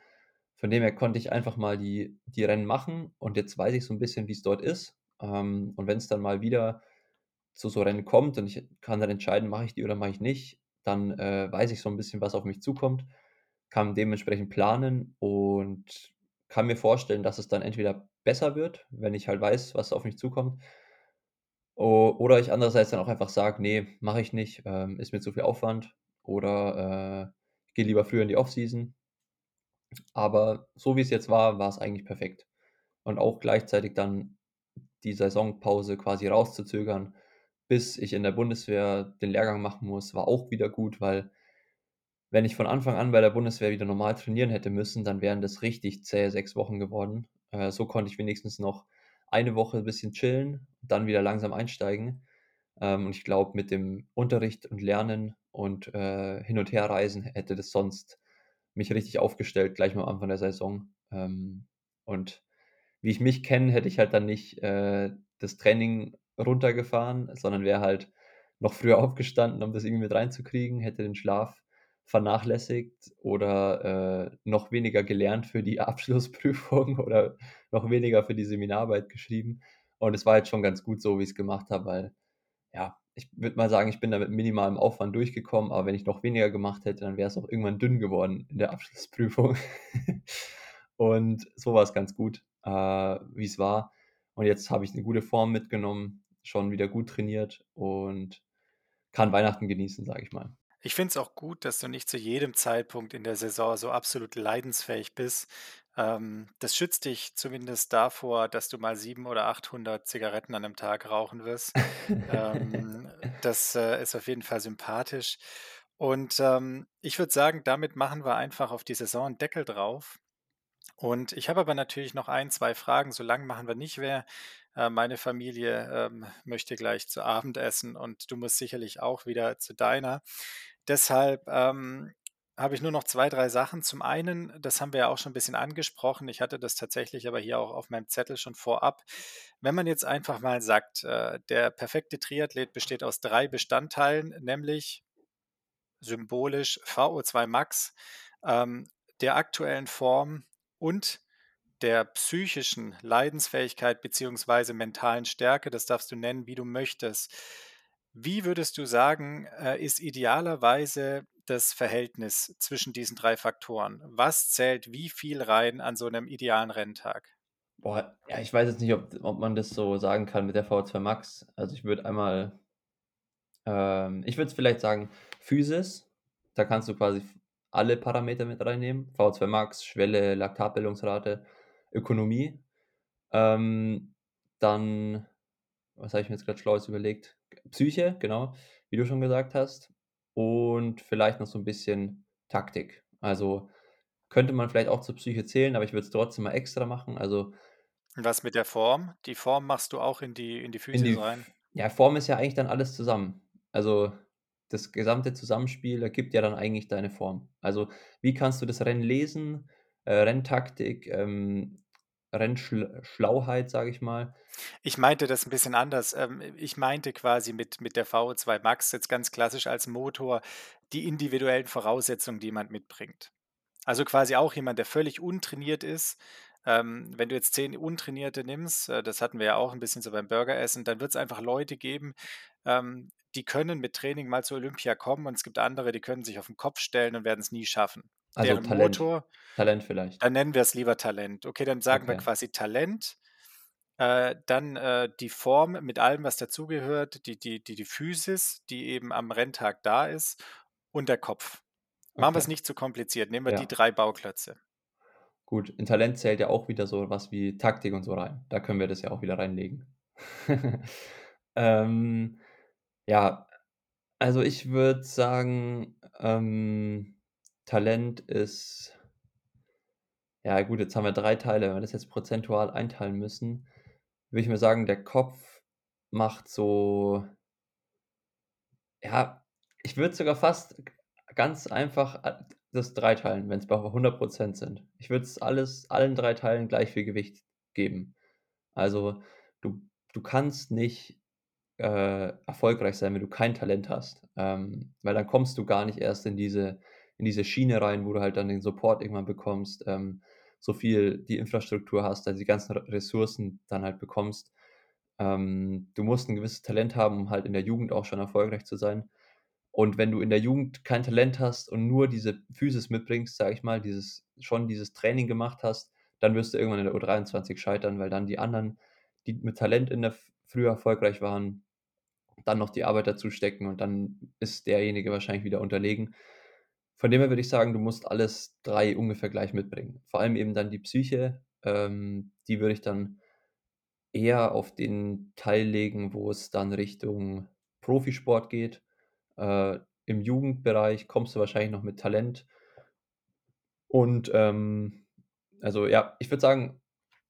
Von dem her konnte ich einfach mal die die Rennen machen und jetzt weiß ich so 'n bisschen, wie's dort ist. Ähm, und wenn's dann mal wieder zu so Rennen kommt und ich kann dann entscheiden, mache ich die oder mache ich nicht, dann, äh, weiß ich so 'n bisschen, was auf mich zukommt, kann dementsprechend planen und kann mir vorstellen, dass es dann entweder besser wird, wenn ich halt weiß, was auf mich zukommt oder ich andererseits dann auch einfach sage: „Ne, mache ich nicht, ähm, ist mir zu viel Aufwand“ oder, äh, gehe lieber früher in die Offseason. Aber so wie's jetzt war, war's eigentlich perfekt. Und auch gleichzeitig dann die Saisonpause quasi rauszuzögern, bis ich in der Bundeswehr den Lehrgang machen muss, war auch wieder gut, weil wenn ich von Anfang an bei der Bundeswehr wieder normal trainieren hätte müssen, dann wären das richtig zähe 6 Wochen geworden. Äh, so konnte ich wenigstens noch eine Woche bisschen chillen, dann wieder langsam einsteigen. Ähm, und ich glaube, mit dem Unterricht und Lernen und, äh, Hin und Herreisen hätte das sonst mich richtig aufgestellt, gleich mal am Anfang der Saison. Ähm, und wie ich mich kenne, hätte ich halt dann nicht, äh, das Training runtergefahren, sondern wäre halt noch früher [LAUGHS] aufgestanden, um das irgendwie mit reinzukriegen, hätte den Schlaf vernachlässigt oder, äh, noch weniger gelernt für die [LAUGHS] Abschlussprüfung oder noch weniger für die Seminararbeit geschrieben. Und es war halt schon ganz gut so, wie ich's gemacht habe, weil, ja, ich würde mal sagen, ich bin da mit minimalem Aufwand durchgekommen, aber wenn ich noch weniger gemacht hätte, dann wäre es auch irgendwann dünn geworden in der Abschlussprüfung. [LAUGHS] Und so war's ganz gut, äh, wie's war. Und jetzt habe ich 'ne gute Form mitgenommen, schon wieder gut trainiert und kann Weihnachten genießen, sage ich mal. Ich finde es auch gut, dass du nicht zu jedem Zeitpunkt in der Saison so absolut leidensfähig bist. Ähm, das schützt dich zumindest davor, dass du mal 7 oder 800 Zigaretten an 'nem Tag rauchen wirst. [LAUGHS] Ähm, das, äh, ist auf jeden Fall sympathisch. Und, ähm, ich würde sagen, damit machen wir einfach auf die Saison 'n Deckel drauf. Und ich habe aber natürlich noch 1, 2 Fragen, so lang machen wir nicht mehr. Äh, meine Familie, möchte gleich zu Abend essen und du musst sicherlich auch wieder zu deiner. Deshalb, ähm, habe ich nur noch 2, 3 Sachen. Zum einen, das haben wir ja auch schon 'n bisschen angesprochen, ich hatte das tatsächlich aber hier auch auf meinem Zettel schon vorab. Wenn man jetzt einfach mal sagt, äh, der perfekte Triathlet besteht aus 3 Bestandteilen, nämlich symbolisch VO2 Max, ähm, der aktuellen Form und der psychischen Leidensfähigkeit beziehungsweise mentalen Stärke, das darfst du nennen, wie du möchtest. Wie würdest du sagen, äh, ist idealerweise das Verhältnis zwischen diesen 3 Faktoren? Was zählt wie viel rein an so 'nem idealen Renntag? Boah, ja, ich weiß jetzt nicht, ob ob man das so sagen kann mit der VO2 Max. Also, ich würde einmal ähm, ich würde es vielleicht sagen, Physis, da kannst du quasi alle Parameter mit reinnehmen. VO2 Max, Schwelle, Laktatbildungsrate, Ökonomie. Ähm, dann was habe ich mir jetzt grad Schlaues überlegt? Psyche, genau, wie du schon gesagt hast. Und vielleicht noch so 'n bisschen Taktik. Also, könnte man vielleicht auch zur Psyche zählen, aber ich würde es trotzdem mal extra machen. Also Was mit der Form? Die Form machst du auch in die in die In die rein? Ja, Form ist ja eigentlich dann alles zusammen. Also, das gesamte Zusammenspiel ergibt ja dann eigentlich deine Form. Also, wie kannst du das Rennen lesen, äh, Renntaktik, ähm, Rennschl Schlauheit, sage ich mal. Ich meinte das 'n bisschen anders. Ähm, ich meinte quasi mit mit der VO2 Max jetzt ganz klassisch als Motor die individuellen Voraussetzungen, die jemand mitbringt. Also, quasi auch jemand, der völlig untrainiert ist. Ähm, wenn du jetzt 10 Untrainierte nimmst, äh, das hatten wir ja auch 'n bisschen so beim Burgeressen, dann wird's einfach Leute geben, ähm, die können mit Training mal zu Olympia kommen und es gibt andere, die können sich auf 'n Kopf stellen und werden's nie schaffen. Also, Deren Talent. Motor Talent vielleicht. dann nennen wir's lieber Talent. Okay, dann sagen wir Okay. quasi Talent, äh, dann, äh, die Form mit allem, was dazugehört, die die die die Physis, die eben am Renntag da ist und der Kopf. Machen Okay. wir's nicht zu kompliziert, nehmen wir die Ja. 3 Bauklötze. Gut, in Talent zählt ja auch wieder so was wie Taktik und so rein. Da können wir das ja auch wieder reinlegen. [LAUGHS] Ähm, ja, also ich würde sagen, ähm, Talent ist ja gut, jetzt haben wir 3 Teile. Wenn wir das jetzt prozentual einteilen müssen, würde ich mal sagen, der Kopf macht so ja, ich würde sogar fast ganz einfach a das dreiteilen, wenn's bei 100% sind. Ich würde es alles allen 3 Teilen gleich viel Gewicht geben. Also, du du kannst nicht, äh, erfolgreich sein, wenn du kein Talent hast, ähm, weil dann kommst du gar nicht erst in diese in diese Schiene rein, wo du halt dann den Support irgendwann bekommst, ähm, so viel die Infrastruktur hast, also die ganzen Re Ressourcen dann halt bekommst. Ähm, du musst 'n gewisses Talent haben, um halt in der Jugend auch schon erfolgreich zu sein. Und wenn du in der Jugend kein Talent hast und nur diese Physis mitbringst, sage ich mal, dieses schon dieses Training gemacht hast, dann wirst du irgendwann in der U23 scheitern, weil dann die anderen, die mit Talent in der früher erfolgreich waren, dann noch die Arbeit dazu stecken und dann ist derjenige wahrscheinlich wieder unterlegen. Von dem her würde ich sagen, du musst alles 3 ungefähr gleich mitbringen. Vor allem eben dann die Psyche, ähm, die würde ich dann eher auf den Teil legen, wo es dann Richtung Profisport geht. Äh, im Jugendbereich kommst du wahrscheinlich noch mit Talent. Und, ähm, also ja, ich würde sagen,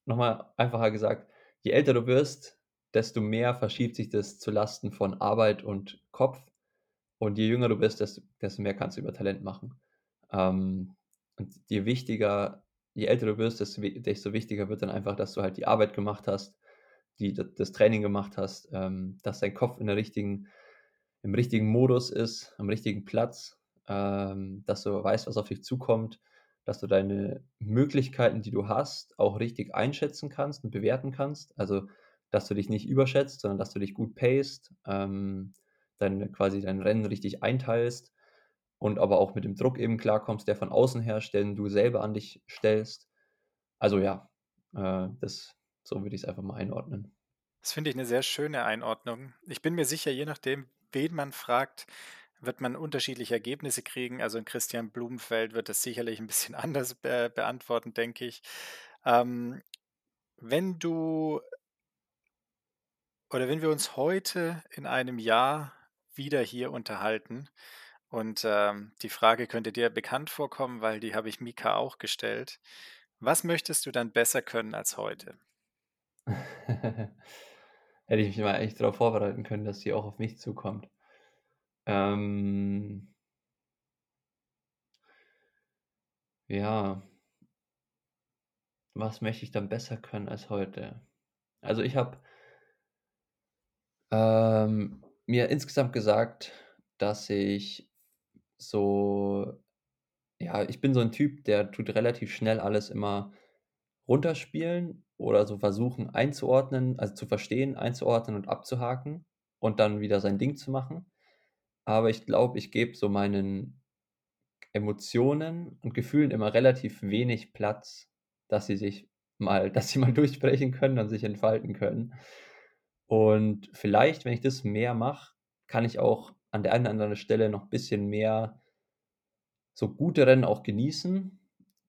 noch mal einfacher gesagt, je älter du wirst, desto mehr verschiebt sich das zu Lasten von Arbeit und Kopf. Und je jünger du bist, desto desto mehr kannst du über Talent machen. Ähm, und je wichtiger je älter du wirst, desto desto wichtiger wird dann einfach, dass du halt die Arbeit gemacht hast, die das Training gemacht hast, ähm, dass dein Kopf in der richtigen im richtigen Modus ist, am richtigen Platz, ähm, dass du weißt, was auf dich zukommt, dass du deine Möglichkeiten, die du hast, auch richtig einschätzen kannst und bewerten kannst. Also, dass du dich nicht überschätzt, sondern dass du dich gut paced, ähm, dein quasi dein Rennen richtig einteilst und aber auch mit dem Druck eben klarkommst, der von außen herrscht, den du selber an dich stellst. Also ja, äh, das so würde ich's einfach mal einordnen. Das finde ich 'ne sehr schöne Einordnung. Ich bin mir sicher, je nachdem, wen man fragt, wird man unterschiedliche Ergebnisse kriegen. Also 'n Christian Blumenfeld wird das sicherlich 'n bisschen [LAUGHS] anders be beantworten, denke ich. Ähm, wenn du oder wenn wir uns heute in einem Jahr wieder hier unterhalten und, ähm, die Frage könnte dir bekannt vorkommen, weil die habe ich Mika auch gestellt. Was möchtest du dann besser können als heute? [LAUGHS] Hätte ich mich mal echt drauf vorbereiten können, dass die auch auf mich zukommt. Ähm ja. Was möchte ich dann besser können als heute? Also, ich habe ähm, mir insgesamt gesagt, dass ich so ja, ich bin so 'n Typ, der tut relativ schnell alles immer runterspielen oder so versuchen einzuordnen also, zu verstehen, einzuordnen und abzuhaken und dann wieder sein Ding zu machen. Aber ich glaube, ich gebe so meinen Emotionen und Gefühlen immer relativ wenig Platz, dass sie sich mal [LAUGHS] dass sie mal durchbrechen können und sich entfalten können. Und vielleicht, wenn ich das mehr mache, kann ich auch an der einen oder anderen Stelle noch bisschen mehr so gute Rennen auch genießen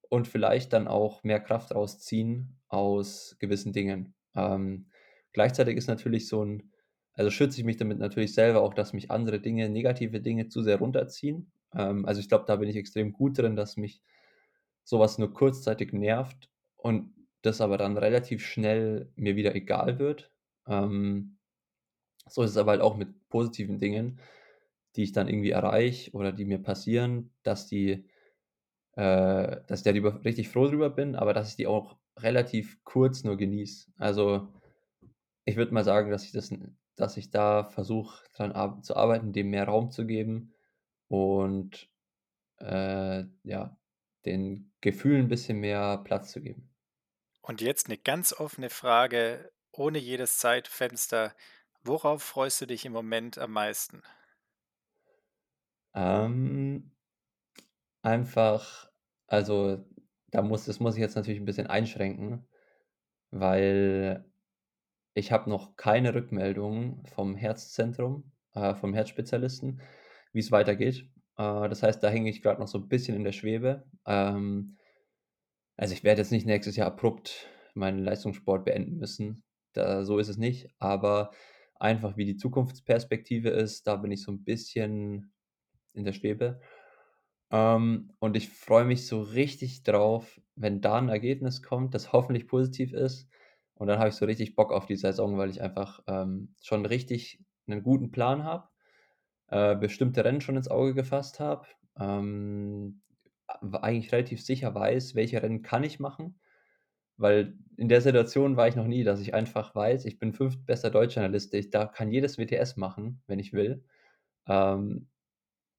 und vielleicht dann auch mehr Kraft rausziehen aus gewissen Dingen. Ähm, gleichzeitig ist natürlich so 'n also, schütze ich mich damit natürlich selber auch, dass mich andere Dinge negative Dinge zu sehr runterziehen. Ähm, also, ich glaube, da bin ich extrem gut drin, dass mich so was nur kurzzeitig nervt und das aber dann relativ schnell mir wieder egal wird. Ähm, so ist es aber halt auch mit positiven Dingen, die ich dann irgendwie erreiche oder die mir passieren, dass die äh, dass ich da lieber richtig froh drüber bin, aber dass ich die auch relativ kurz nur genieße. Also, ich würde mal sagen, dass ich das dass ich da versuche, dran zu arbeiten, dem mehr Raum zu geben und, äh, ja, den Gefühlen 'n bisschen mehr Platz zu geben. Und jetzt 'ne ganz offene Frage, ohne jedes Zeitfenster. Worauf freust du dich im Moment am meisten? Ähm, einfach also, da muss das muss ich jetzt natürlich 'n bisschen einschränken, weil ich habe noch keine Rückmeldung vom Herzzentrum äh, vom Herzspezialisten, wie's weitergeht. Äh, das heißt, da hänge ich grad noch so 'n bisschen in der Schwebe. Ähm, also, ich werde jetzt nicht nächstes Jahr abrupt meinen Leistungssport beenden müssen. Da so ist es nicht. Aber einfach, wie die Zukunftsperspektive ist. Da bin ich so ein bisschen in der Schwebe. Ähm, und ich freue mich so richtig drauf, wenn da ein Ergebnis kommt, das hoffentlich positiv ist. Und dann habe ich so richtig Bock auf die Saison, weil ich einfach ähm, schon richtig einen guten Plan habe, äh, bestimmte Rennen schon ins Auge gefasst habe, ähm, eigentlich relativ sicher weiß, welche Rennen kann ich machen. Weil in der Situation war ich noch nie, dass ich einfach weiß, ich bin fünftbester Deutscher in. Ich da kann jedes WTS machen, wenn ich will. Ähm,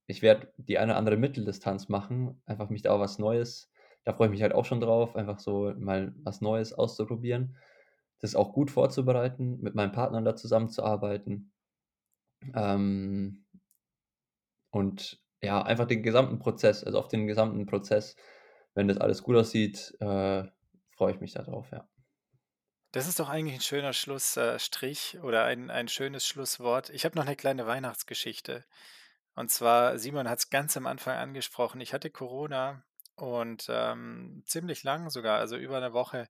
ich werde die eine oder andere Mitteldistanz machen, einfach mich da auch was Neues da freue ich mich halt auch schon drauf, einfach so mal was Neues auszuprobieren. Das auch gut vorzubereiten, mit meinem Partner da zusammenzuarbeiten. Ähm, und ja, einfach den gesamten Prozess, also auf den gesamten Prozess, wenn das alles gut aussieht, äh, freue ich mich darauf, ja. Das ist doch eigentlich ein schöner Schlussstrich oder ein, ein schönes Schlusswort. Ich habe noch eine kleine Weihnachtsgeschichte. Und zwar, Simon hat es ganz am Anfang angesprochen. Ich hatte Corona und ähm, ziemlich lang sogar, also über eine Woche,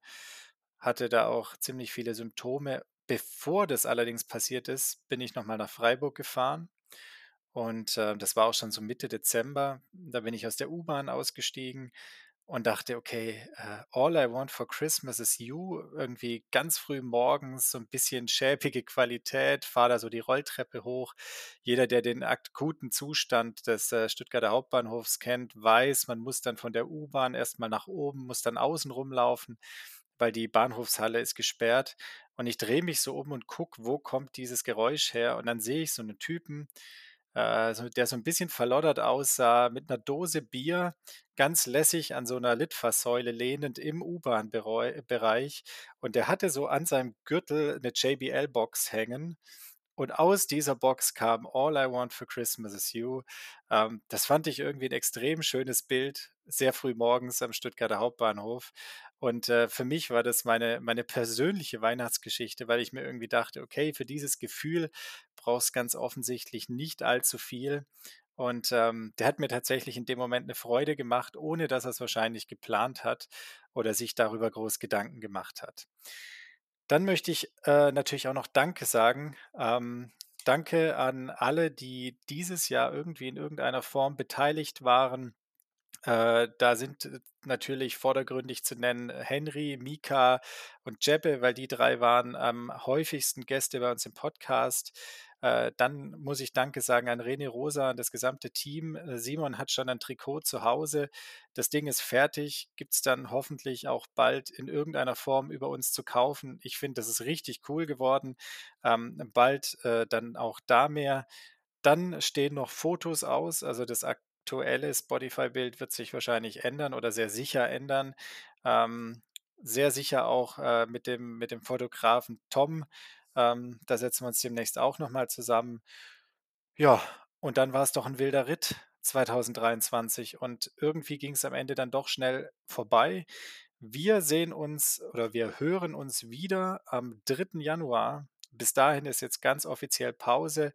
hatte da auch ziemlich viele Symptome. Bevor das allerdings passiert ist, bin ich nochmal nach Freiburg gefahren. Und äh, das war auch schon so Mitte Dezember. Da bin ich aus der U-Bahn ausgestiegen und dachte, okay, äh, All I Want for Christmas is You, irgendwie ganz früh morgens, so ein bisschen schäbige Qualität, fahre da so die Rolltreppe hoch. Jeder, der den akuten Zustand des äh, Stuttgarter Hauptbahnhofs kennt, weiß, man muss dann von der U-Bahn erstmal nach oben, muss dann außen rumlaufen, weil die Bahnhofshalle ist gesperrt. Und ich drehe mich so um und gucke, wo kommt dieses Geräusch her. Und dann sehe ich so einen Typen, der so ein bisschen verloddert aussah, mit einer Dose Bier, ganz lässig an so einer Litfaßsäule lehnend im U-Bahn-Bereich. Und der hatte so an seinem Gürtel eine JBL-Box hängen. Und aus dieser Box kam All I Want for Christmas is You. Ähm, das fand ich irgendwie ein extrem schönes Bild, sehr früh morgens am Stuttgarter Hauptbahnhof. Und äh, für mich war das meine, meine persönliche Weihnachtsgeschichte, weil ich mir irgendwie dachte, okay, für dieses Gefühl brauchst ganz offensichtlich nicht allzu viel. Und ähm, der hat mir tatsächlich in dem Moment eine Freude gemacht, ohne dass er es wahrscheinlich geplant hat oder sich darüber groß Gedanken gemacht hat. Dann möchte ich äh, natürlich auch noch Danke sagen. Ähm, danke an alle, die dieses Jahr irgendwie in irgendeiner Form beteiligt waren äh, da sind äh, natürlich vordergründig zu nennen Henry, Mika und Jeppe, weil die drei waren am häufigsten Gäste bei uns im Podcast. Äh, dann muss ich Danke sagen an René Rosa und das gesamte Team. Äh, Simon hat schon ein Trikot zu Hause. Das Ding ist fertig. Gibt es dann hoffentlich auch bald in irgendeiner Form über uns zu kaufen. Ich finde, das ist richtig cool geworden. Ähm, bald äh, dann auch da mehr. Dann stehen noch Fotos aus. Also das aktuelle Spotify-Bild wird sich wahrscheinlich ändern oder sehr sicher ändern. Ähm, sehr sicher auch mit, dem, mit dem Fotografen Tom. Ähm, da setzen wir uns demnächst auch nochmal zusammen. Ja, und dann war es doch ein wilder Ritt 2023 und irgendwie ging es am Ende dann doch schnell vorbei. Wir sehen uns oder wir hören uns wieder am 3. Januar. Bis dahin ist jetzt ganz offiziell Pause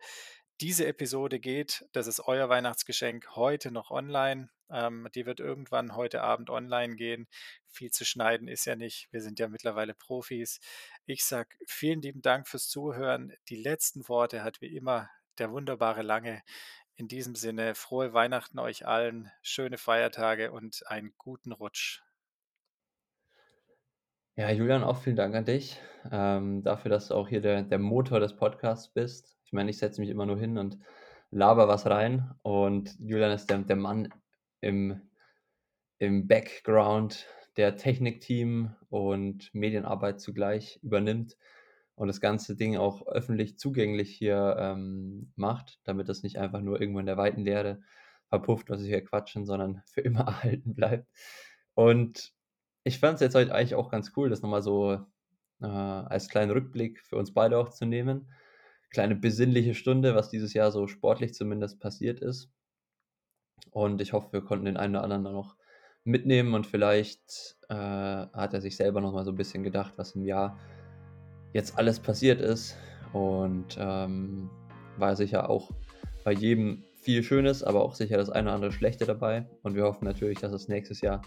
diese Episode geht, das ist euer Weihnachtsgeschenk, heute noch online. Ähm, die wird irgendwann heute Abend online gehen. Viel zu schneiden ist ja nicht. Wir sind ja mittlerweile Profis. Ich sage vielen lieben Dank fürs Zuhören. Die letzten Worte hat wie immer der wunderbare Lange. In diesem Sinne, frohe Weihnachten euch allen, schöne Feiertage und einen guten Rutsch. Ja, Julian, auch vielen Dank an dich ähm, dafür, dass du auch hier der, der Motor des Podcasts bist. Ich meine, ich setze mich immer nur hin und laber was rein und Julian ist der, der Mann im, im Background, der Technikteam und Medienarbeit zugleich übernimmt und das ganze Ding auch öffentlich zugänglich hier ähm, macht, damit das nicht einfach nur irgendwo in der weiten Leere verpufft, was wir hier quatschen, sondern [LAUGHS] für immer erhalten bleibt. Und ich fand es jetzt heute eigentlich auch ganz cool, das nochmal so äh, als kleinen Rückblick für uns beide auch zu nehmen kleine besinnliche Stunde, was dieses Jahr so sportlich zumindest passiert ist. Und ich hoffe, wir konnten den einen oder anderen noch mitnehmen und vielleicht äh, hat er sich selber noch mal so ein bisschen gedacht, was im Jahr jetzt alles passiert ist. Und ähm, war sicher auch bei jedem viel Schönes, aber auch sicher das eine oder andere Schlechte dabei. Und wir hoffen natürlich, dass es nächstes Jahr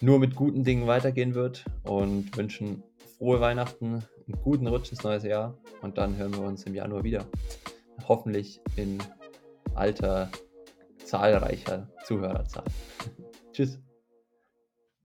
nur mit guten Dingen weitergehen wird und wünschen frohe Weihnachten, einen guten Rutsch ins neue Jahr und dann hören wir uns im Januar wieder. Hoffentlich in alter, zahlreicher Zuhörerzahl. [LAUGHS] Tschüss.